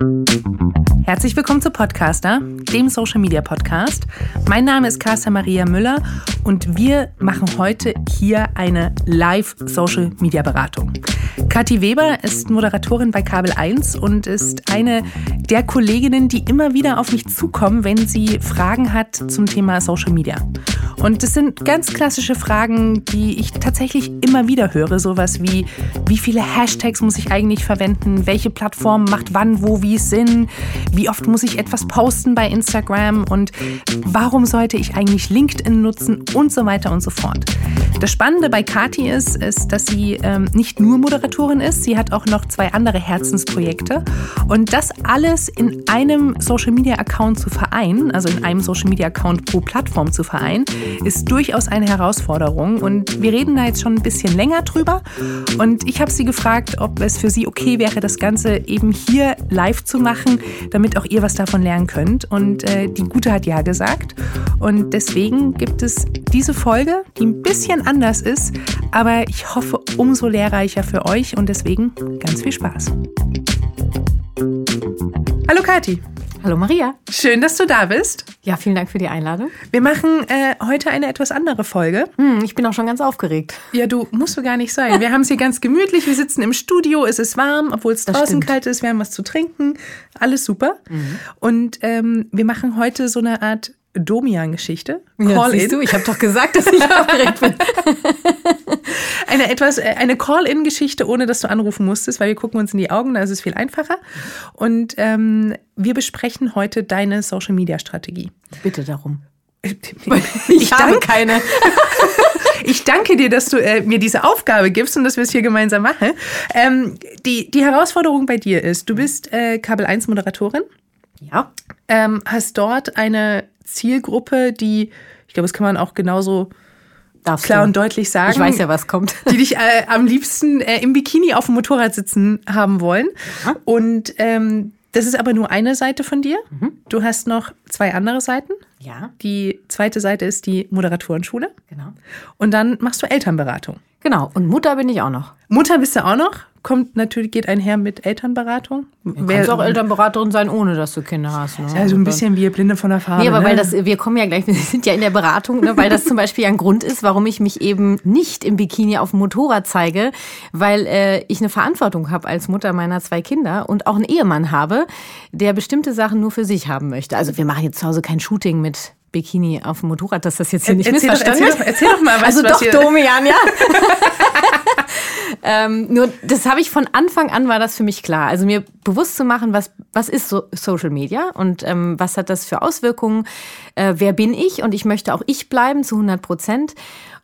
Thank you. Herzlich willkommen zu Podcaster, dem Social Media Podcast. Mein Name ist Carsten Maria Müller und wir machen heute hier eine Live Social Media Beratung. Kathi Weber ist Moderatorin bei Kabel 1 und ist eine der Kolleginnen, die immer wieder auf mich zukommen, wenn sie Fragen hat zum Thema Social Media. Und es sind ganz klassische Fragen, die ich tatsächlich immer wieder höre. Sowas wie, wie viele Hashtags muss ich eigentlich verwenden? Welche Plattform macht wann, wo, wie Sinn? Wie oft muss ich etwas posten bei Instagram? Und warum sollte ich eigentlich LinkedIn nutzen? Und so weiter und so fort. Das Spannende bei Kati ist, ist, dass sie ähm, nicht nur Moderatorin ist, sie hat auch noch zwei andere Herzensprojekte. Und das alles in einem Social Media Account zu vereinen, also in einem Social Media Account pro Plattform zu vereinen, ist durchaus eine Herausforderung. Und wir reden da jetzt schon ein bisschen länger drüber. Und ich habe sie gefragt, ob es für sie okay wäre, das Ganze eben hier live zu machen, damit auch ihr was davon lernen könnt. Und äh, die Gute hat ja gesagt. Und deswegen gibt es diese Folge, die ein bisschen anders ist, aber ich hoffe umso lehrreicher für euch und deswegen ganz viel Spaß. Hallo Kathi. Hallo Maria. Schön, dass du da bist. Ja, vielen Dank für die Einladung. Wir machen äh, heute eine etwas andere Folge. Hm, ich bin auch schon ganz aufgeregt. Ja, du musst du gar nicht sein. Wir haben es hier ganz gemütlich. Wir sitzen im Studio. Es ist warm, obwohl es draußen stimmt. kalt ist. Wir haben was zu trinken. Alles super. Mhm. Und ähm, wir machen heute so eine Art Domian-Geschichte. Ja, siehst du, ich habe doch gesagt, dass ich aufgeregt bin. eine etwas, äh, eine Call-in-Geschichte, ohne dass du anrufen musstest, weil wir gucken uns in die Augen, da ist es viel einfacher. Und ähm, wir besprechen heute deine Social-Media-Strategie. Bitte darum. Ich, ich habe keine. ich danke dir, dass du äh, mir diese Aufgabe gibst und dass wir es hier gemeinsam machen. Ähm, die, die Herausforderung bei dir ist, du bist äh, Kabel 1 Moderatorin. Ja. Ähm, hast dort eine Zielgruppe, die, ich glaube, das kann man auch genauso Darfst klar du. und deutlich sagen. Ich weiß ja, was kommt. Die dich äh, am liebsten äh, im Bikini auf dem Motorrad sitzen haben wollen. Ja. Und ähm, das ist aber nur eine Seite von dir. Mhm. Du hast noch zwei andere Seiten. Ja. Die zweite Seite ist die Moderatorenschule. Genau. Und dann machst du Elternberatung. Genau. Und Mutter bin ich auch noch. Mutter bist du auch noch? Kommt natürlich, geht einher mit Elternberatung. Du kannst auch Elternberaterin sein, ohne dass du Kinder hast. Ne? Ja, so ein bisschen wie Blinde von der Farbe. Nee, aber ne? weil das, wir kommen ja gleich, wir sind ja in der Beratung, ne, weil das zum Beispiel ein Grund ist, warum ich mich eben nicht im Bikini auf dem Motorrad zeige, weil äh, ich eine Verantwortung habe als Mutter meiner zwei Kinder und auch einen Ehemann habe, der bestimmte Sachen nur für sich haben möchte. Also wir machen jetzt zu Hause kein Shooting mit Bikini auf dem Motorrad, dass das jetzt hier nicht erzähl missverstanden wird. Erzähl, erzähl, doch mal, was Also was doch, Domian, ja. ähm, nur das habe ich von Anfang an war das für mich klar. Also mir bewusst zu machen, was, was ist so Social Media und ähm, was hat das für Auswirkungen, äh, wer bin ich und ich möchte auch ich bleiben zu 100 Prozent.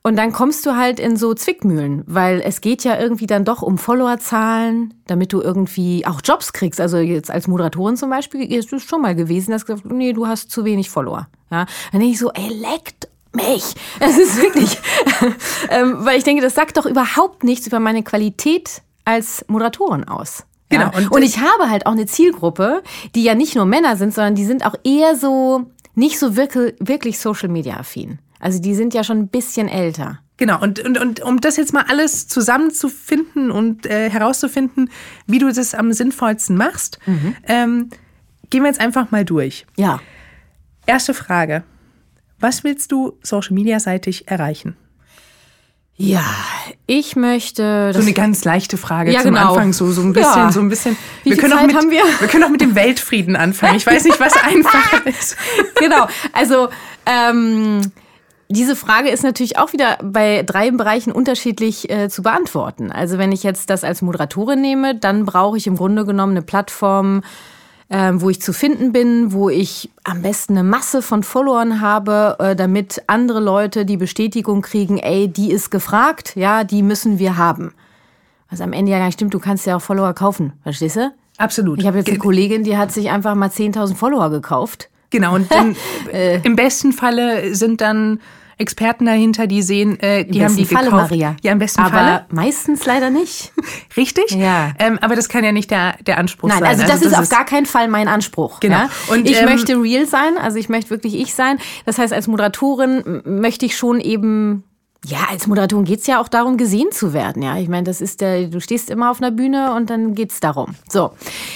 Und dann kommst du halt in so Zwickmühlen, weil es geht ja irgendwie dann doch um Followerzahlen, damit du irgendwie auch Jobs kriegst. Also jetzt als Moderatorin zum Beispiel ist es schon mal gewesen, dass gesagt, nee, du hast zu wenig Follower. Ja, dann denke ich so, ey, leckt mich. Es ist wirklich, ähm, weil ich denke, das sagt doch überhaupt nichts über meine Qualität als Moderatorin aus. Genau. Ja? Und, und ich habe halt auch eine Zielgruppe, die ja nicht nur Männer sind, sondern die sind auch eher so, nicht so wirklich, wirklich Social Media affin. Also die sind ja schon ein bisschen älter. Genau, und, und, und um das jetzt mal alles zusammenzufinden und äh, herauszufinden, wie du das am sinnvollsten machst, mhm. ähm, gehen wir jetzt einfach mal durch. Ja. Erste Frage. Was willst du Social Media seitig erreichen? Ja, ich möchte. So eine ganz leichte Frage ja, zum genau. Anfang, so, so ein bisschen, ja. so ein bisschen. Wie wir können Zeit auch mit, haben wir? Wir können auch mit dem Weltfrieden anfangen. Ich weiß nicht, was einfacher ist. Genau. Also ähm, diese Frage ist natürlich auch wieder bei drei Bereichen unterschiedlich äh, zu beantworten. Also wenn ich jetzt das als Moderatorin nehme, dann brauche ich im Grunde genommen eine Plattform, äh, wo ich zu finden bin, wo ich am besten eine Masse von Followern habe, äh, damit andere Leute die Bestätigung kriegen, ey, die ist gefragt, ja, die müssen wir haben. Was am Ende ja gar nicht stimmt, du kannst ja auch Follower kaufen, verstehst du? Absolut. Ich habe jetzt eine Kollegin, die hat sich einfach mal 10.000 Follower gekauft. Genau, und dann, äh, im besten Falle sind dann Experten dahinter, die sehen, äh, die haben die Falle, gekauft. Maria. Ja, im besten aber Falle. meistens leider nicht. Richtig? Ja. Ähm, aber das kann ja nicht der, der Anspruch Nein, sein. also das, also das ist auf gar keinen Fall mein Anspruch. Genau. Ja? Und, ich ähm, möchte real sein, also ich möchte wirklich ich sein. Das heißt, als Moderatorin möchte ich schon eben Ja, als Moderatorin geht's ja auch darum, gesehen zu werden. Ja, ich meine, das ist der, du stehst immer auf einer Bühne und dann geht's darum. So,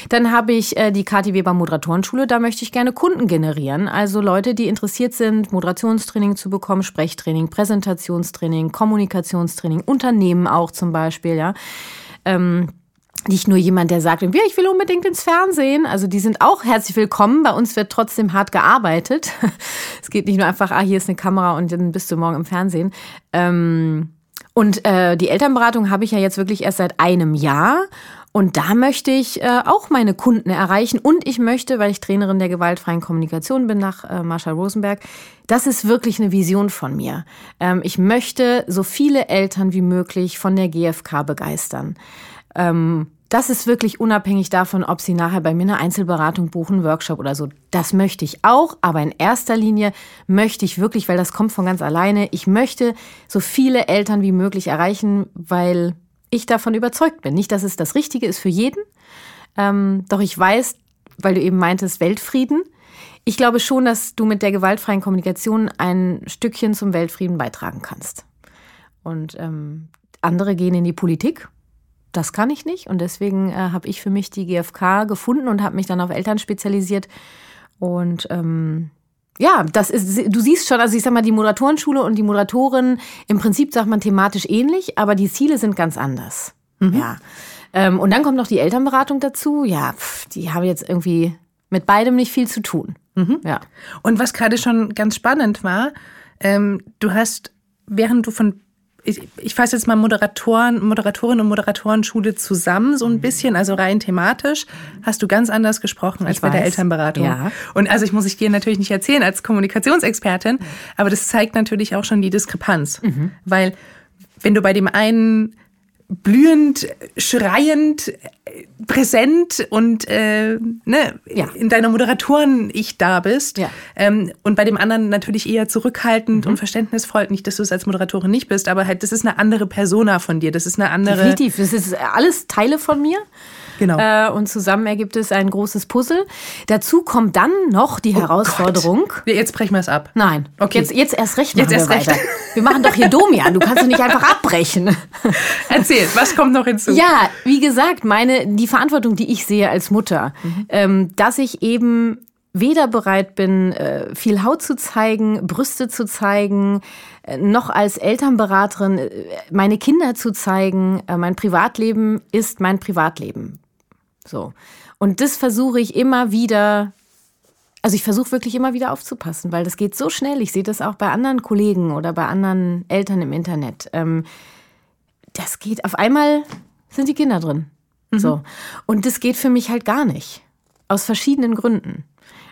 dann habe ich äh, die Kathi Weber Moderatorenschule. Da möchte ich gerne Kunden generieren. Also Leute, die interessiert sind, Moderationstraining zu bekommen, Sprechtraining, Präsentationstraining, Kommunikationstraining, Unternehmen auch zum Beispiel. Ja. Ähm, nicht nur jemand, der sagt, ich will unbedingt ins Fernsehen. Also die sind auch herzlich willkommen. Bei uns wird trotzdem hart gearbeitet. Es geht nicht nur einfach, ah, hier ist eine Kamera und dann bist du morgen im Fernsehen. Ähm, und äh, die Elternberatung habe ich ja jetzt wirklich erst seit einem Jahr. Und da möchte ich äh, auch meine Kunden erreichen. Und ich möchte, weil ich Trainerin der gewaltfreien Kommunikation bin nach äh, Marshall Rosenberg, das ist wirklich eine Vision von mir. Ähm, ich möchte so viele Eltern wie möglich von der GfK begeistern. Ähm, das ist wirklich unabhängig davon, ob Sie nachher bei mir eine Einzelberatung buchen, Workshop oder so. Das möchte ich auch, aber in erster Linie möchte ich wirklich, weil das kommt von ganz alleine, ich möchte so viele Eltern wie möglich erreichen, weil ich davon überzeugt bin. Nicht, dass es das Richtige ist für jeden, ähm, doch ich weiß, weil du eben meintest, Weltfrieden. Ich glaube schon, dass du mit der gewaltfreien Kommunikation ein Stückchen zum Weltfrieden beitragen kannst. Und ähm, andere gehen in die Politik das kann ich nicht. Und deswegen äh, habe ich für mich die GfK gefunden und habe mich dann auf Eltern spezialisiert. Und ähm, ja, das ist, du siehst schon, also ich sag mal, die Moderatorenschule und die Moderatorin, im Prinzip sagt man thematisch ähnlich, aber die Ziele sind ganz anders. Mhm. Ja. Ähm, und dann kommt noch die Elternberatung dazu. Ja, pff, die haben jetzt irgendwie mit beidem nicht viel zu tun. Mhm. Ja. Und was gerade schon ganz spannend war, ähm, du hast, während du von ich, ich fasse jetzt mal Moderatoren, Moderatorin und Moderatorenschule zusammen, so ein mhm. bisschen, also rein thematisch, hast du ganz anders gesprochen als ich bei weiß. der Elternberatung. Ja. Und also ich muss ich dir natürlich nicht erzählen als Kommunikationsexpertin, aber das zeigt natürlich auch schon die Diskrepanz. Mhm. Weil wenn du bei dem einen blühend, schreiend, präsent und äh, ne, ja. in deiner Moderatoren-Ich da bist. Ja. Ähm, und bei dem anderen natürlich eher zurückhaltend mhm. und verständnisvoll. Nicht, dass du es als Moderatorin nicht bist, aber halt, das ist eine andere Persona von dir. Das ist eine andere. Definitiv. Das ist alles Teile von mir. Genau. Äh, und zusammen ergibt es ein großes Puzzle. Dazu kommt dann noch die oh Herausforderung. Gott. Jetzt brechen wir es ab. Nein. Okay. Jetzt, jetzt erst recht jetzt erst wir recht. weiter. Wir machen doch hier Domian. Du kannst doch nicht einfach abbrechen. Erzähl, was kommt noch hinzu? Ja, wie gesagt, meine, die Verantwortung, die ich sehe als Mutter, mhm. ähm, dass ich eben weder bereit bin, äh, viel Haut zu zeigen, Brüste zu zeigen, äh, noch als Elternberaterin äh, meine Kinder zu zeigen. Mein Privatleben ist mein Privatleben. So. Und das versuche ich immer wieder, also ich versuche wirklich immer wieder aufzupassen, weil das geht so schnell. Ich sehe das auch bei anderen Kollegen oder bei anderen Eltern im Internet. Ähm, das geht, auf einmal sind die Kinder drin. Mhm. So. Und das geht für mich halt gar nicht. Aus verschiedenen Gründen.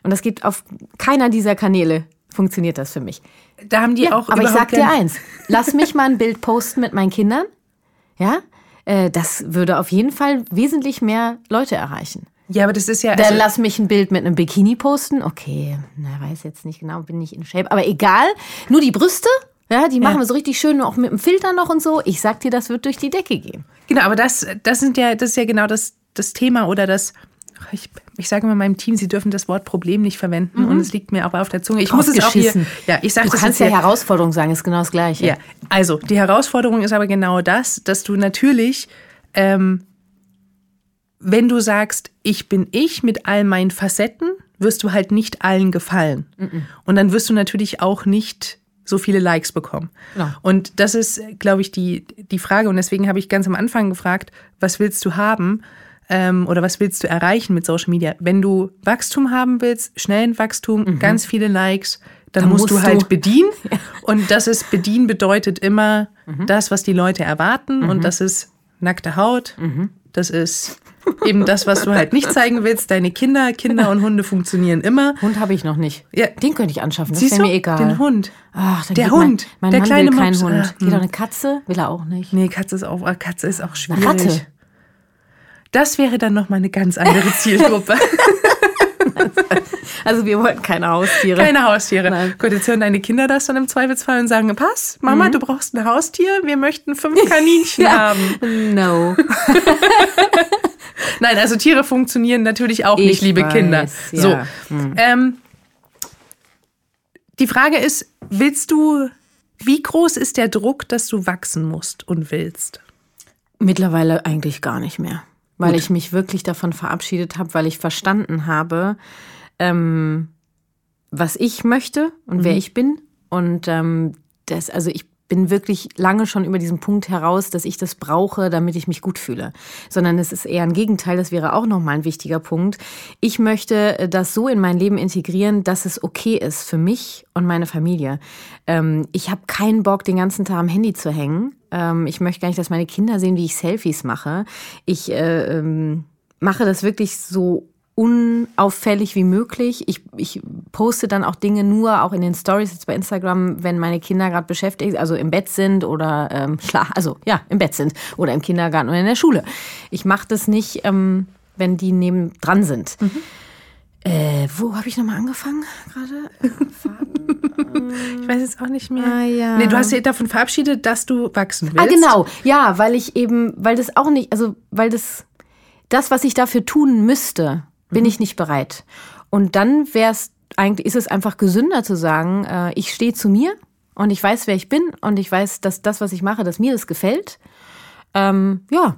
Und das geht auf keiner dieser Kanäle funktioniert das für mich. Da haben die ja, auch. Aber ich sag dir eins: Lass mich mal ein Bild posten mit meinen Kindern. Ja, äh, das würde auf jeden Fall wesentlich mehr Leute erreichen. Ja, aber das ist ja. Also Dann lass mich ein Bild mit einem Bikini posten. Okay, na, weiß jetzt nicht genau, bin nicht in Shape. Aber egal, nur die Brüste, ja, die machen ja. wir so richtig schön, auch mit dem Filter noch und so. Ich sag dir, das wird durch die Decke gehen. Genau, aber das, das sind ja, das ist ja genau das, das Thema oder das. Ich, ich sage immer meinem Team, sie dürfen das Wort Problem nicht verwenden mhm. und es liegt mir aber auf der Zunge. Ich muss es auch hier, ja, ich sage Du das kannst ja Herausforderung sagen, ist genau das Gleiche. Ja, also die Herausforderung ist aber genau das, dass du natürlich ähm, wenn du sagst, ich bin ich mit all meinen Facetten, wirst du halt nicht allen gefallen. Mhm. Und dann wirst du natürlich auch nicht so viele Likes bekommen. Ja. Und das ist, glaube ich, die, die Frage. Und deswegen habe ich ganz am Anfang gefragt, was willst du haben ähm, oder was willst du erreichen mit Social Media? Wenn du Wachstum haben willst, schnellen Wachstum, mhm. ganz viele Likes, dann, dann musst, musst, du halt du. bedienen. Ja. Und das ist, bedienen bedeutet immer mhm. das, was die Leute erwarten. Und mhm. das ist nackte Haut. Mhm. Das ist eben das, was du halt nicht zeigen willst. Deine Kinder, Kinder und Hunde funktionieren immer. Hund habe ich noch nicht. Ja. Den könnte ich anschaffen, das wäre mir egal. Den Hund. Ach, der Hund. Mein, mein der Mann kleine will kein Hund. Ach, Geht doch eine Katze? Will er auch nicht. Nee, Katze ist auch, Katze ist auch schwierig. Eine Ratte. Das wäre dann nochmal eine ganz andere Zielgruppe. Also wir wollten keine Haustiere. Keine Haustiere. Nein. Gut, jetzt hören deine Kinder das dann im Zweifelsfall und sagen, pass, Mama, mhm. du brauchst ein Haustier, wir möchten fünf Kaninchen ja. haben. No. Nein, also Tiere funktionieren natürlich auch nicht, ich liebe weiß, Kinder. Ja. So. Mhm. Ähm, die Frage ist, willst du Wie groß ist der Druck, dass du wachsen musst und willst? Mittlerweile eigentlich gar nicht mehr, weil Gut. ich mich wirklich davon verabschiedet habe, weil ich verstanden habe, ähm, was ich möchte und wer ich bin. Und ähm, das, also ich bin wirklich lange schon über diesen Punkt heraus, dass ich das brauche, damit ich mich gut fühle. Sondern es ist eher ein Gegenteil, das wäre auch nochmal ein wichtiger Punkt. Ich möchte äh, das so in mein Leben integrieren, dass es okay ist für mich und meine Familie. Ähm, ich habe keinen Bock, den ganzen Tag am Handy zu hängen. Ähm, ich möchte gar nicht, dass meine Kinder sehen, wie ich Selfies mache. Ich äh, ähm, mache das wirklich so unauffällig wie möglich. Ich, ich poste dann auch Dinge nur auch in den Stories jetzt bei Instagram, wenn meine Kinder gerade beschäftigt, also im Bett sind oder ähm, schla also ja im Bett sind oder im Kindergarten oder in der Schule. Ich mache das nicht, ähm, wenn die neben dran sind. Äh, wo habe ich nochmal angefangen gerade? Ich weiß jetzt auch nicht mehr. Ah, ja. Nee, du hast dich davon verabschiedet, dass du wachsen willst. Ah, genau. Ja, weil ich eben, weil das auch nicht, also weil das, das, was ich dafür tun müsste, bin ich nicht bereit. Und dann wäre es eigentlich, ist es einfach gesünder zu sagen, äh, ich stehe zu mir und ich weiß, wer ich bin und ich weiß, dass das, was ich mache, dass mir das gefällt. Ähm, ja.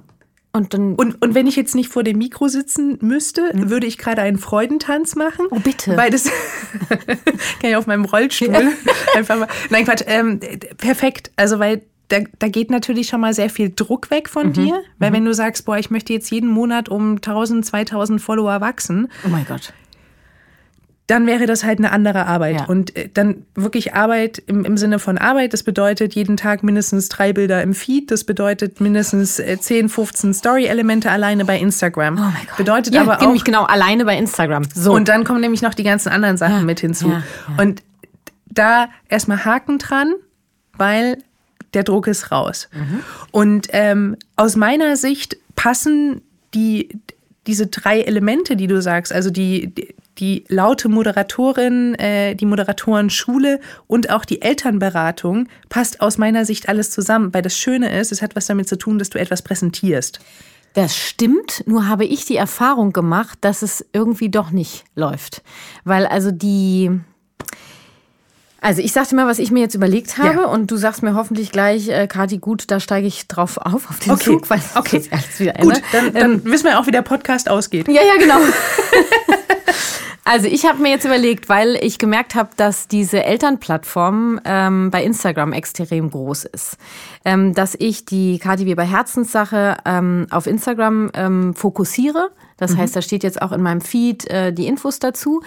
Und dann. Und, und wenn ich jetzt nicht vor dem Mikro sitzen müsste, würde ich gerade einen Freudentanz machen. Oh, bitte. Weil das kann ich auf meinem Rollstuhl einfach mal. Nein, Quatsch. Ähm, perfekt. Also, weil da, da geht natürlich schon mal sehr viel Druck weg von dir. Weil wenn du sagst, boah, ich möchte jetzt jeden Monat um 1000, 2000 Follower wachsen, oh mein Gott. dann wäre das halt eine andere Arbeit. Ja. Und äh, dann wirklich Arbeit im, im Sinne von Arbeit, das bedeutet jeden Tag mindestens drei Bilder im Feed, das bedeutet mindestens äh, 10, 15 Story-Elemente alleine bei Instagram. Oh mein Gott. Bedeutet ja, aber auch. nämlich genau alleine bei Instagram. So. Und dann kommen nämlich noch die ganzen anderen Sachen Ja, mit hinzu. Und da erstmal Haken dran, weil der Druck ist raus. Mhm. Und ähm, aus meiner Sicht passen die, diese drei Elemente, die du sagst, also die, die, die laute Moderatorin, äh, die Moderatorenschule und auch die Elternberatung, passt aus meiner Sicht alles zusammen. Weil das Schöne ist, es hat was damit zu tun, dass du etwas präsentierst. Das stimmt, nur habe ich die Erfahrung gemacht, dass es irgendwie doch nicht läuft. Weil also die. Also ich sagte mal, was ich mir jetzt überlegt habe Ja. und du sagst mir hoffentlich gleich, äh, Kathi, gut, da steige ich drauf auf, auf den Okay. Zug, weil Okay. das alles wieder Gut, Ende. dann, dann wissen wir auch, wie der Podcast ausgeht. Ja, ja, genau. Also ich habe mir jetzt überlegt, weil ich gemerkt habe, dass diese Elternplattform ähm, bei Instagram extrem groß ist, ähm, dass ich die Kati Weber Herzenssache ähm, auf Instagram ähm, fokussiere. Das heißt, da steht jetzt auch in meinem Feed äh, die Infos dazu.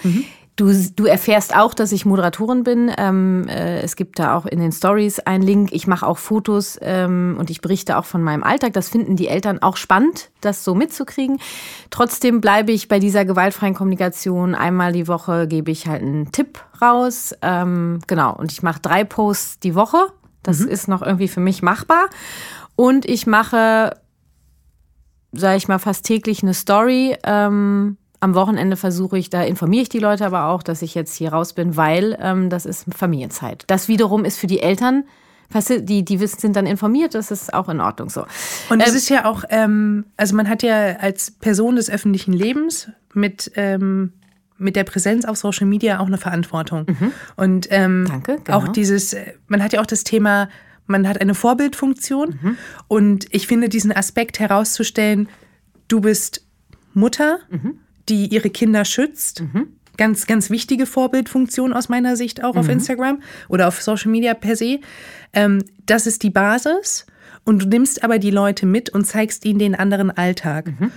Du, du erfährst auch, dass ich Moderatorin bin. Ähm, äh, es gibt da auch in den Stories einen Link. Ich mache auch Fotos ähm, und ich berichte auch von meinem Alltag. Das finden die Eltern auch spannend, das so mitzukriegen. Trotzdem bleibe ich bei dieser gewaltfreien Kommunikation. Einmal die Woche gebe ich halt einen Tipp raus. Ähm, genau. Und ich mache drei Posts die Woche. Das ist noch irgendwie für mich machbar. Und ich mache, sage ich mal, fast täglich eine Story. Ähm, am Wochenende versuche ich, da informiere ich die Leute aber auch, dass ich jetzt hier raus bin, weil ähm, das ist Familienzeit. Das wiederum ist für die Eltern, die, die wissen, sind dann informiert, das ist auch in Ordnung so. Und es Ähm, ist ja auch, ähm, also man hat ja als Person des öffentlichen Lebens mit, ähm, mit der Präsenz auf Social Media auch eine Verantwortung. Und ähm, Mhm. Danke, genau. auch dieses, äh, man hat ja auch das Thema, man hat eine Vorbildfunktion. Mhm. Und ich finde diesen Aspekt herauszustellen, du bist Mutter, Mhm. Die ihre Kinder schützt. Ganz, ganz wichtige Vorbildfunktion aus meiner Sicht auch Mhm. auf Instagram oder auf Social Media per se. Ähm, das ist die Basis. Und du nimmst aber die Leute mit und zeigst ihnen den anderen Alltag. Mhm.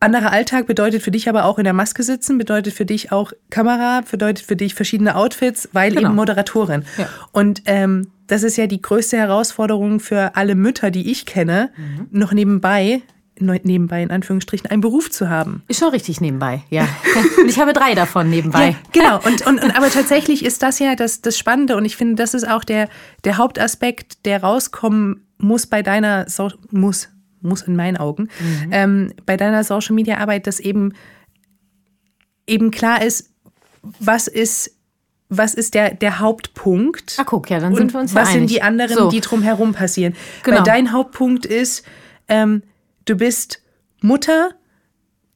Anderer Alltag bedeutet für dich aber auch in der Maske sitzen, bedeutet für dich auch Kamera, bedeutet für dich verschiedene Outfits, weil Genau. eben Moderatorin. Ja. Und ähm, das ist ja die größte Herausforderung für alle Mütter, die ich kenne, Mhm. noch nebenbei, nebenbei in Anführungsstrichen, einen Beruf zu haben. Ist schon richtig nebenbei, ja. Und ich habe drei davon nebenbei. Ja, genau. Und, und, und aber tatsächlich ist das ja das, das Spannende und ich finde, das ist auch der, der Hauptaspekt, der rauskommen muss bei deiner so muss muss in meinen Augen ähm, bei deiner Social Media Arbeit, dass eben eben klar ist, was ist was ist der, der Hauptpunkt? Ah, guck, ja, dann sind wir uns ja was sind einig. die anderen, So. die drumherum passieren? Genau. Weil dein Hauptpunkt ist, ähm, du bist Mutter,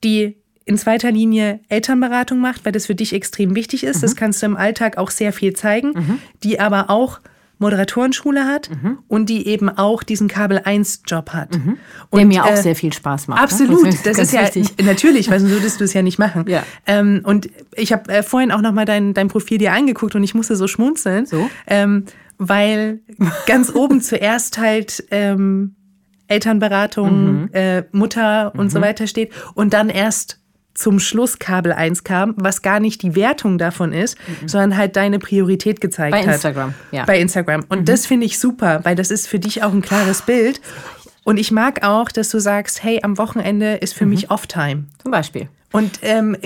die in zweiter Linie Elternberatung macht, weil das für dich extrem wichtig ist. Mhm. Das kannst du im Alltag auch sehr viel zeigen, die aber auch Moderatorenschule hat und die eben auch diesen Kabel-1-Job hat. Der Und, mir auch äh, sehr viel Spaß macht. ne? Absolut, Das ist das ganz ist ja wichtig. natürlich, weil sonst würdest du es ja nicht machen. Ja. Ähm, und ich habe äh, vorhin auch noch mal dein, dein Profil dir angeguckt und ich musste so schmunzeln, So? ähm, weil ganz oben zuerst halt ähm, Elternberatung, Mhm. äh, Mutter und so weiter steht und dann erst zum Schluss Kabel 1 kam, was gar nicht die Wertung davon ist, sondern halt deine Priorität gezeigt Mhm. Bei hat. Instagram, ja. Mhm. Bei Instagram. Und das finde ich super, weil das ist für dich auch ein klares Bild. Und ich mag auch, dass du sagst, hey, am Wochenende ist Mhm. für mich Off-Time. Zum Beispiel. Und, ähm,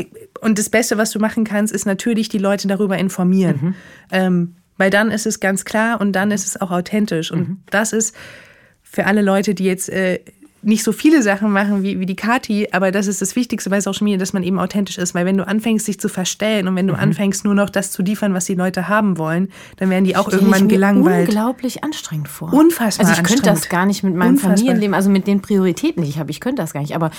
und das Beste, was du machen kannst, ist natürlich die Leute darüber informieren. Mhm. Ähm, weil dann ist es ganz klar und dann ist es auch authentisch. Und Mhm. das ist für alle Leute, die jetzt äh, nicht so viele Sachen machen wie, wie die Kati, aber das ist das Wichtigste bei Social Media, dass man eben authentisch ist. Weil wenn du anfängst, dich zu verstellen und wenn du Mhm. anfängst, nur noch das zu liefern, was die Leute haben wollen, dann werden die auch Stell irgendwann ich mir gelangweilt. unglaublich anstrengend vor. Unfassbar Also ich könnte das gar nicht mit meinem Unfassbar. Familienleben, also mit den Prioritäten, die ich habe. Ich könnte das gar nicht. Aber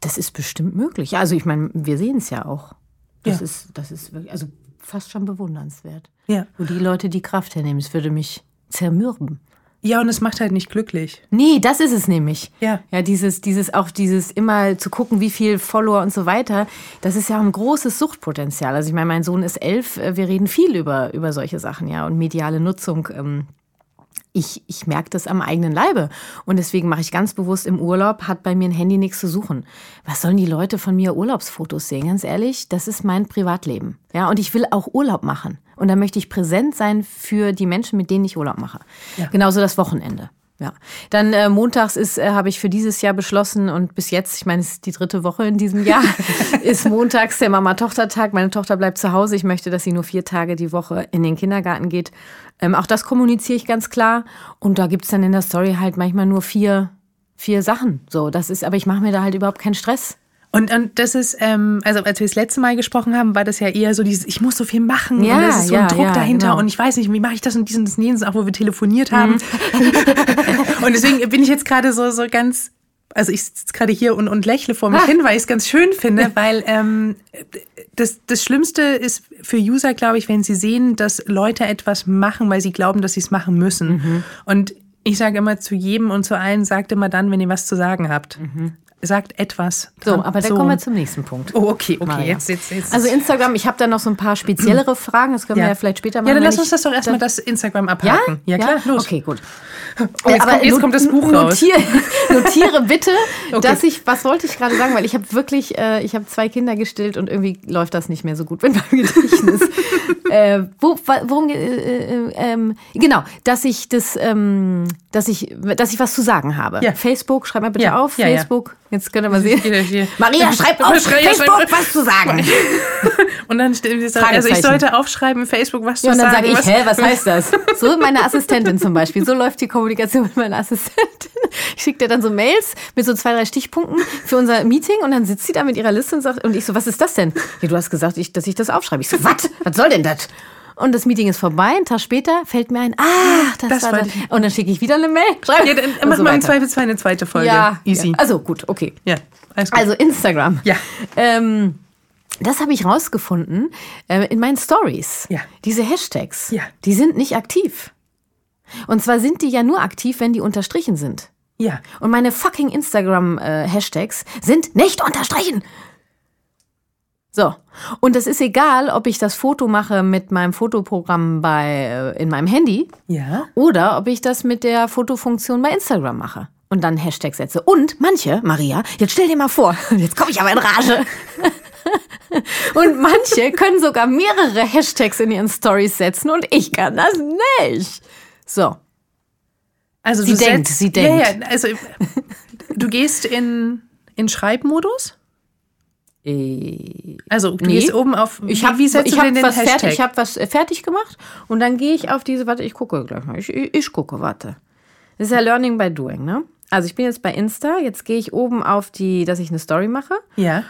das ist bestimmt möglich. Also ich meine, wir sehen es ja auch. Das Ja. ist, das ist wirklich, also fast schon bewundernswert. Ja. Wo die Leute die Kraft hernehmen, es würde mich zermürben. Ja, und es macht halt nicht glücklich. Nee, das ist es nämlich. Ja. Ja, dieses, dieses, auch dieses immer zu gucken, wie viel Follower und so weiter, das ist ja ein großes Suchtpotenzial. Also ich meine, mein Sohn ist elf, äh, wir reden viel über, über solche Sachen, ja, und mediale Nutzung. Ähm, ich, ich merke das am eigenen Leibe. Und deswegen mache ich ganz bewusst im Urlaub, hat bei mir ein Handy nichts zu suchen. Was sollen die Leute von mir Urlaubsfotos sehen? Ganz ehrlich, das ist mein Privatleben. Ja, und ich will auch Urlaub machen. Und da möchte ich präsent sein für die Menschen, mit denen ich Urlaub mache. Ja. Genauso das Wochenende. Ja. Dann äh, montags ist, äh, habe ich für dieses Jahr beschlossen und bis jetzt, ich meine, es ist die dritte Woche in diesem Jahr, ist montags der Mama-Tochter-Tag. Meine Tochter bleibt zu Hause. Ich möchte, dass sie nur vier Tage die Woche in den Kindergarten geht. Ähm, auch das kommuniziere ich ganz klar. Und da gibt's dann in der Story halt manchmal nur vier, vier Sachen. So, das ist, aber ich mache mir da halt überhaupt keinen Stress. Und, und das ist, ähm, also als wir das letzte Mal gesprochen haben, war das ja eher so dieses, ich muss so viel machen Ja, und es ist so ja, ein Druck ja, dahinter genau. und ich weiß nicht, wie mache ich das und diesen und jenes, auch wo wir telefoniert haben. Mhm. und deswegen bin ich jetzt gerade so, so ganz, also ich sitze gerade hier und, und lächle vor mich hin, weil ich es ganz schön finde, weil ähm, das, das Schlimmste ist für User, glaube ich, wenn sie sehen, dass Leute etwas machen, weil sie glauben, dass sie es machen müssen. Mhm. Und ich sage immer zu jedem und zu allen, sagt immer dann, wenn ihr was zu sagen habt. Sagt etwas. So, aber dann kommen wir zum nächsten Punkt. Oh, okay, okay. Maria. Jetzt, jetzt, jetzt. Also Instagram, ich habe da noch so ein paar speziellere Fragen, das können wir ja vielleicht später machen. Ja, dann wenn lass uns das doch erstmal das Instagram abhaken. Ja, klar, los. Okay, gut. Oh, jetzt, kommt, jetzt kommt das Buch raus. notier, Notiere bitte, Okay. dass ich, was wollte ich gerade sagen, weil ich habe wirklich, äh, ich habe zwei Kinder gestillt und irgendwie läuft das nicht mehr so gut mit meinem Gedächtnis. äh, wo, worum, äh, äh, ähm, genau, dass ich das, ähm, dass ich, dass ich was zu sagen habe. Ja. Facebook, schreib mal bitte Ja, auf, ja, ja. Facebook, jetzt könnt ihr mal sehen. Maria, schreib auf Facebook was zu sagen. Und dann steht also ich sollte aufschreiben, Facebook, was Ja, zu und dann sagen. sage ich, hä, was heißt das? So meine Assistentin zum Beispiel. So läuft die Kommunikation mit meiner Assistentin. Ich schicke dir dann so Mails mit so zwei, drei Stichpunkten für unser Meeting und dann sitzt sie da mit ihrer Liste und sagt, und ich so, was ist das denn? Ja, du hast gesagt, ich, dass ich das aufschreibe. Ich so, was? Was soll denn das? Und das Meeting ist vorbei, einen Tag später fällt mir ein, ah, das, Das war das. Und dann schicke ich wieder eine Mail. Schreib. Ja, dann mach so mal im. Zweifelsfall eine zweite Folge. Ja, Easy. Ja. Also gut, okay. Ja, alles gut. Also Instagram. Ja. Ähm, das habe ich rausgefunden äh, in meinen Stories. Ja. Diese Hashtags, Ja. die sind nicht aktiv. Und zwar sind die ja nur aktiv, wenn die unterstrichen sind. ja. Und meine fucking Instagram-Hashtags sind nicht unterstrichen. So. Und es ist egal, ob ich das Foto mache mit meinem Fotoprogramm bei, äh, in meinem Handy Ja. oder ob ich das mit der Fotofunktion bei Instagram mache und dann Hashtag setze. Und manche, Maria, jetzt stell dir mal vor, jetzt komme ich aber in Rage. Und manche können sogar mehrere Hashtags in ihren Stories setzen und ich kann das nicht. So. Also Sie du denkt, setzt, sie denkt. Ja, ja, also du gehst in, in Schreibmodus? Also du Nee. gehst oben auf, Ich habe ich hab was, fertig, ich hab was äh, fertig gemacht und dann gehe ich auf diese, warte, ich gucke gleich mal. Ich, ich, ich gucke, warte. Das ist ja Learning by Doing, ne? Also ich bin jetzt bei Insta, jetzt gehe ich oben auf die, dass ich eine Story mache. ja.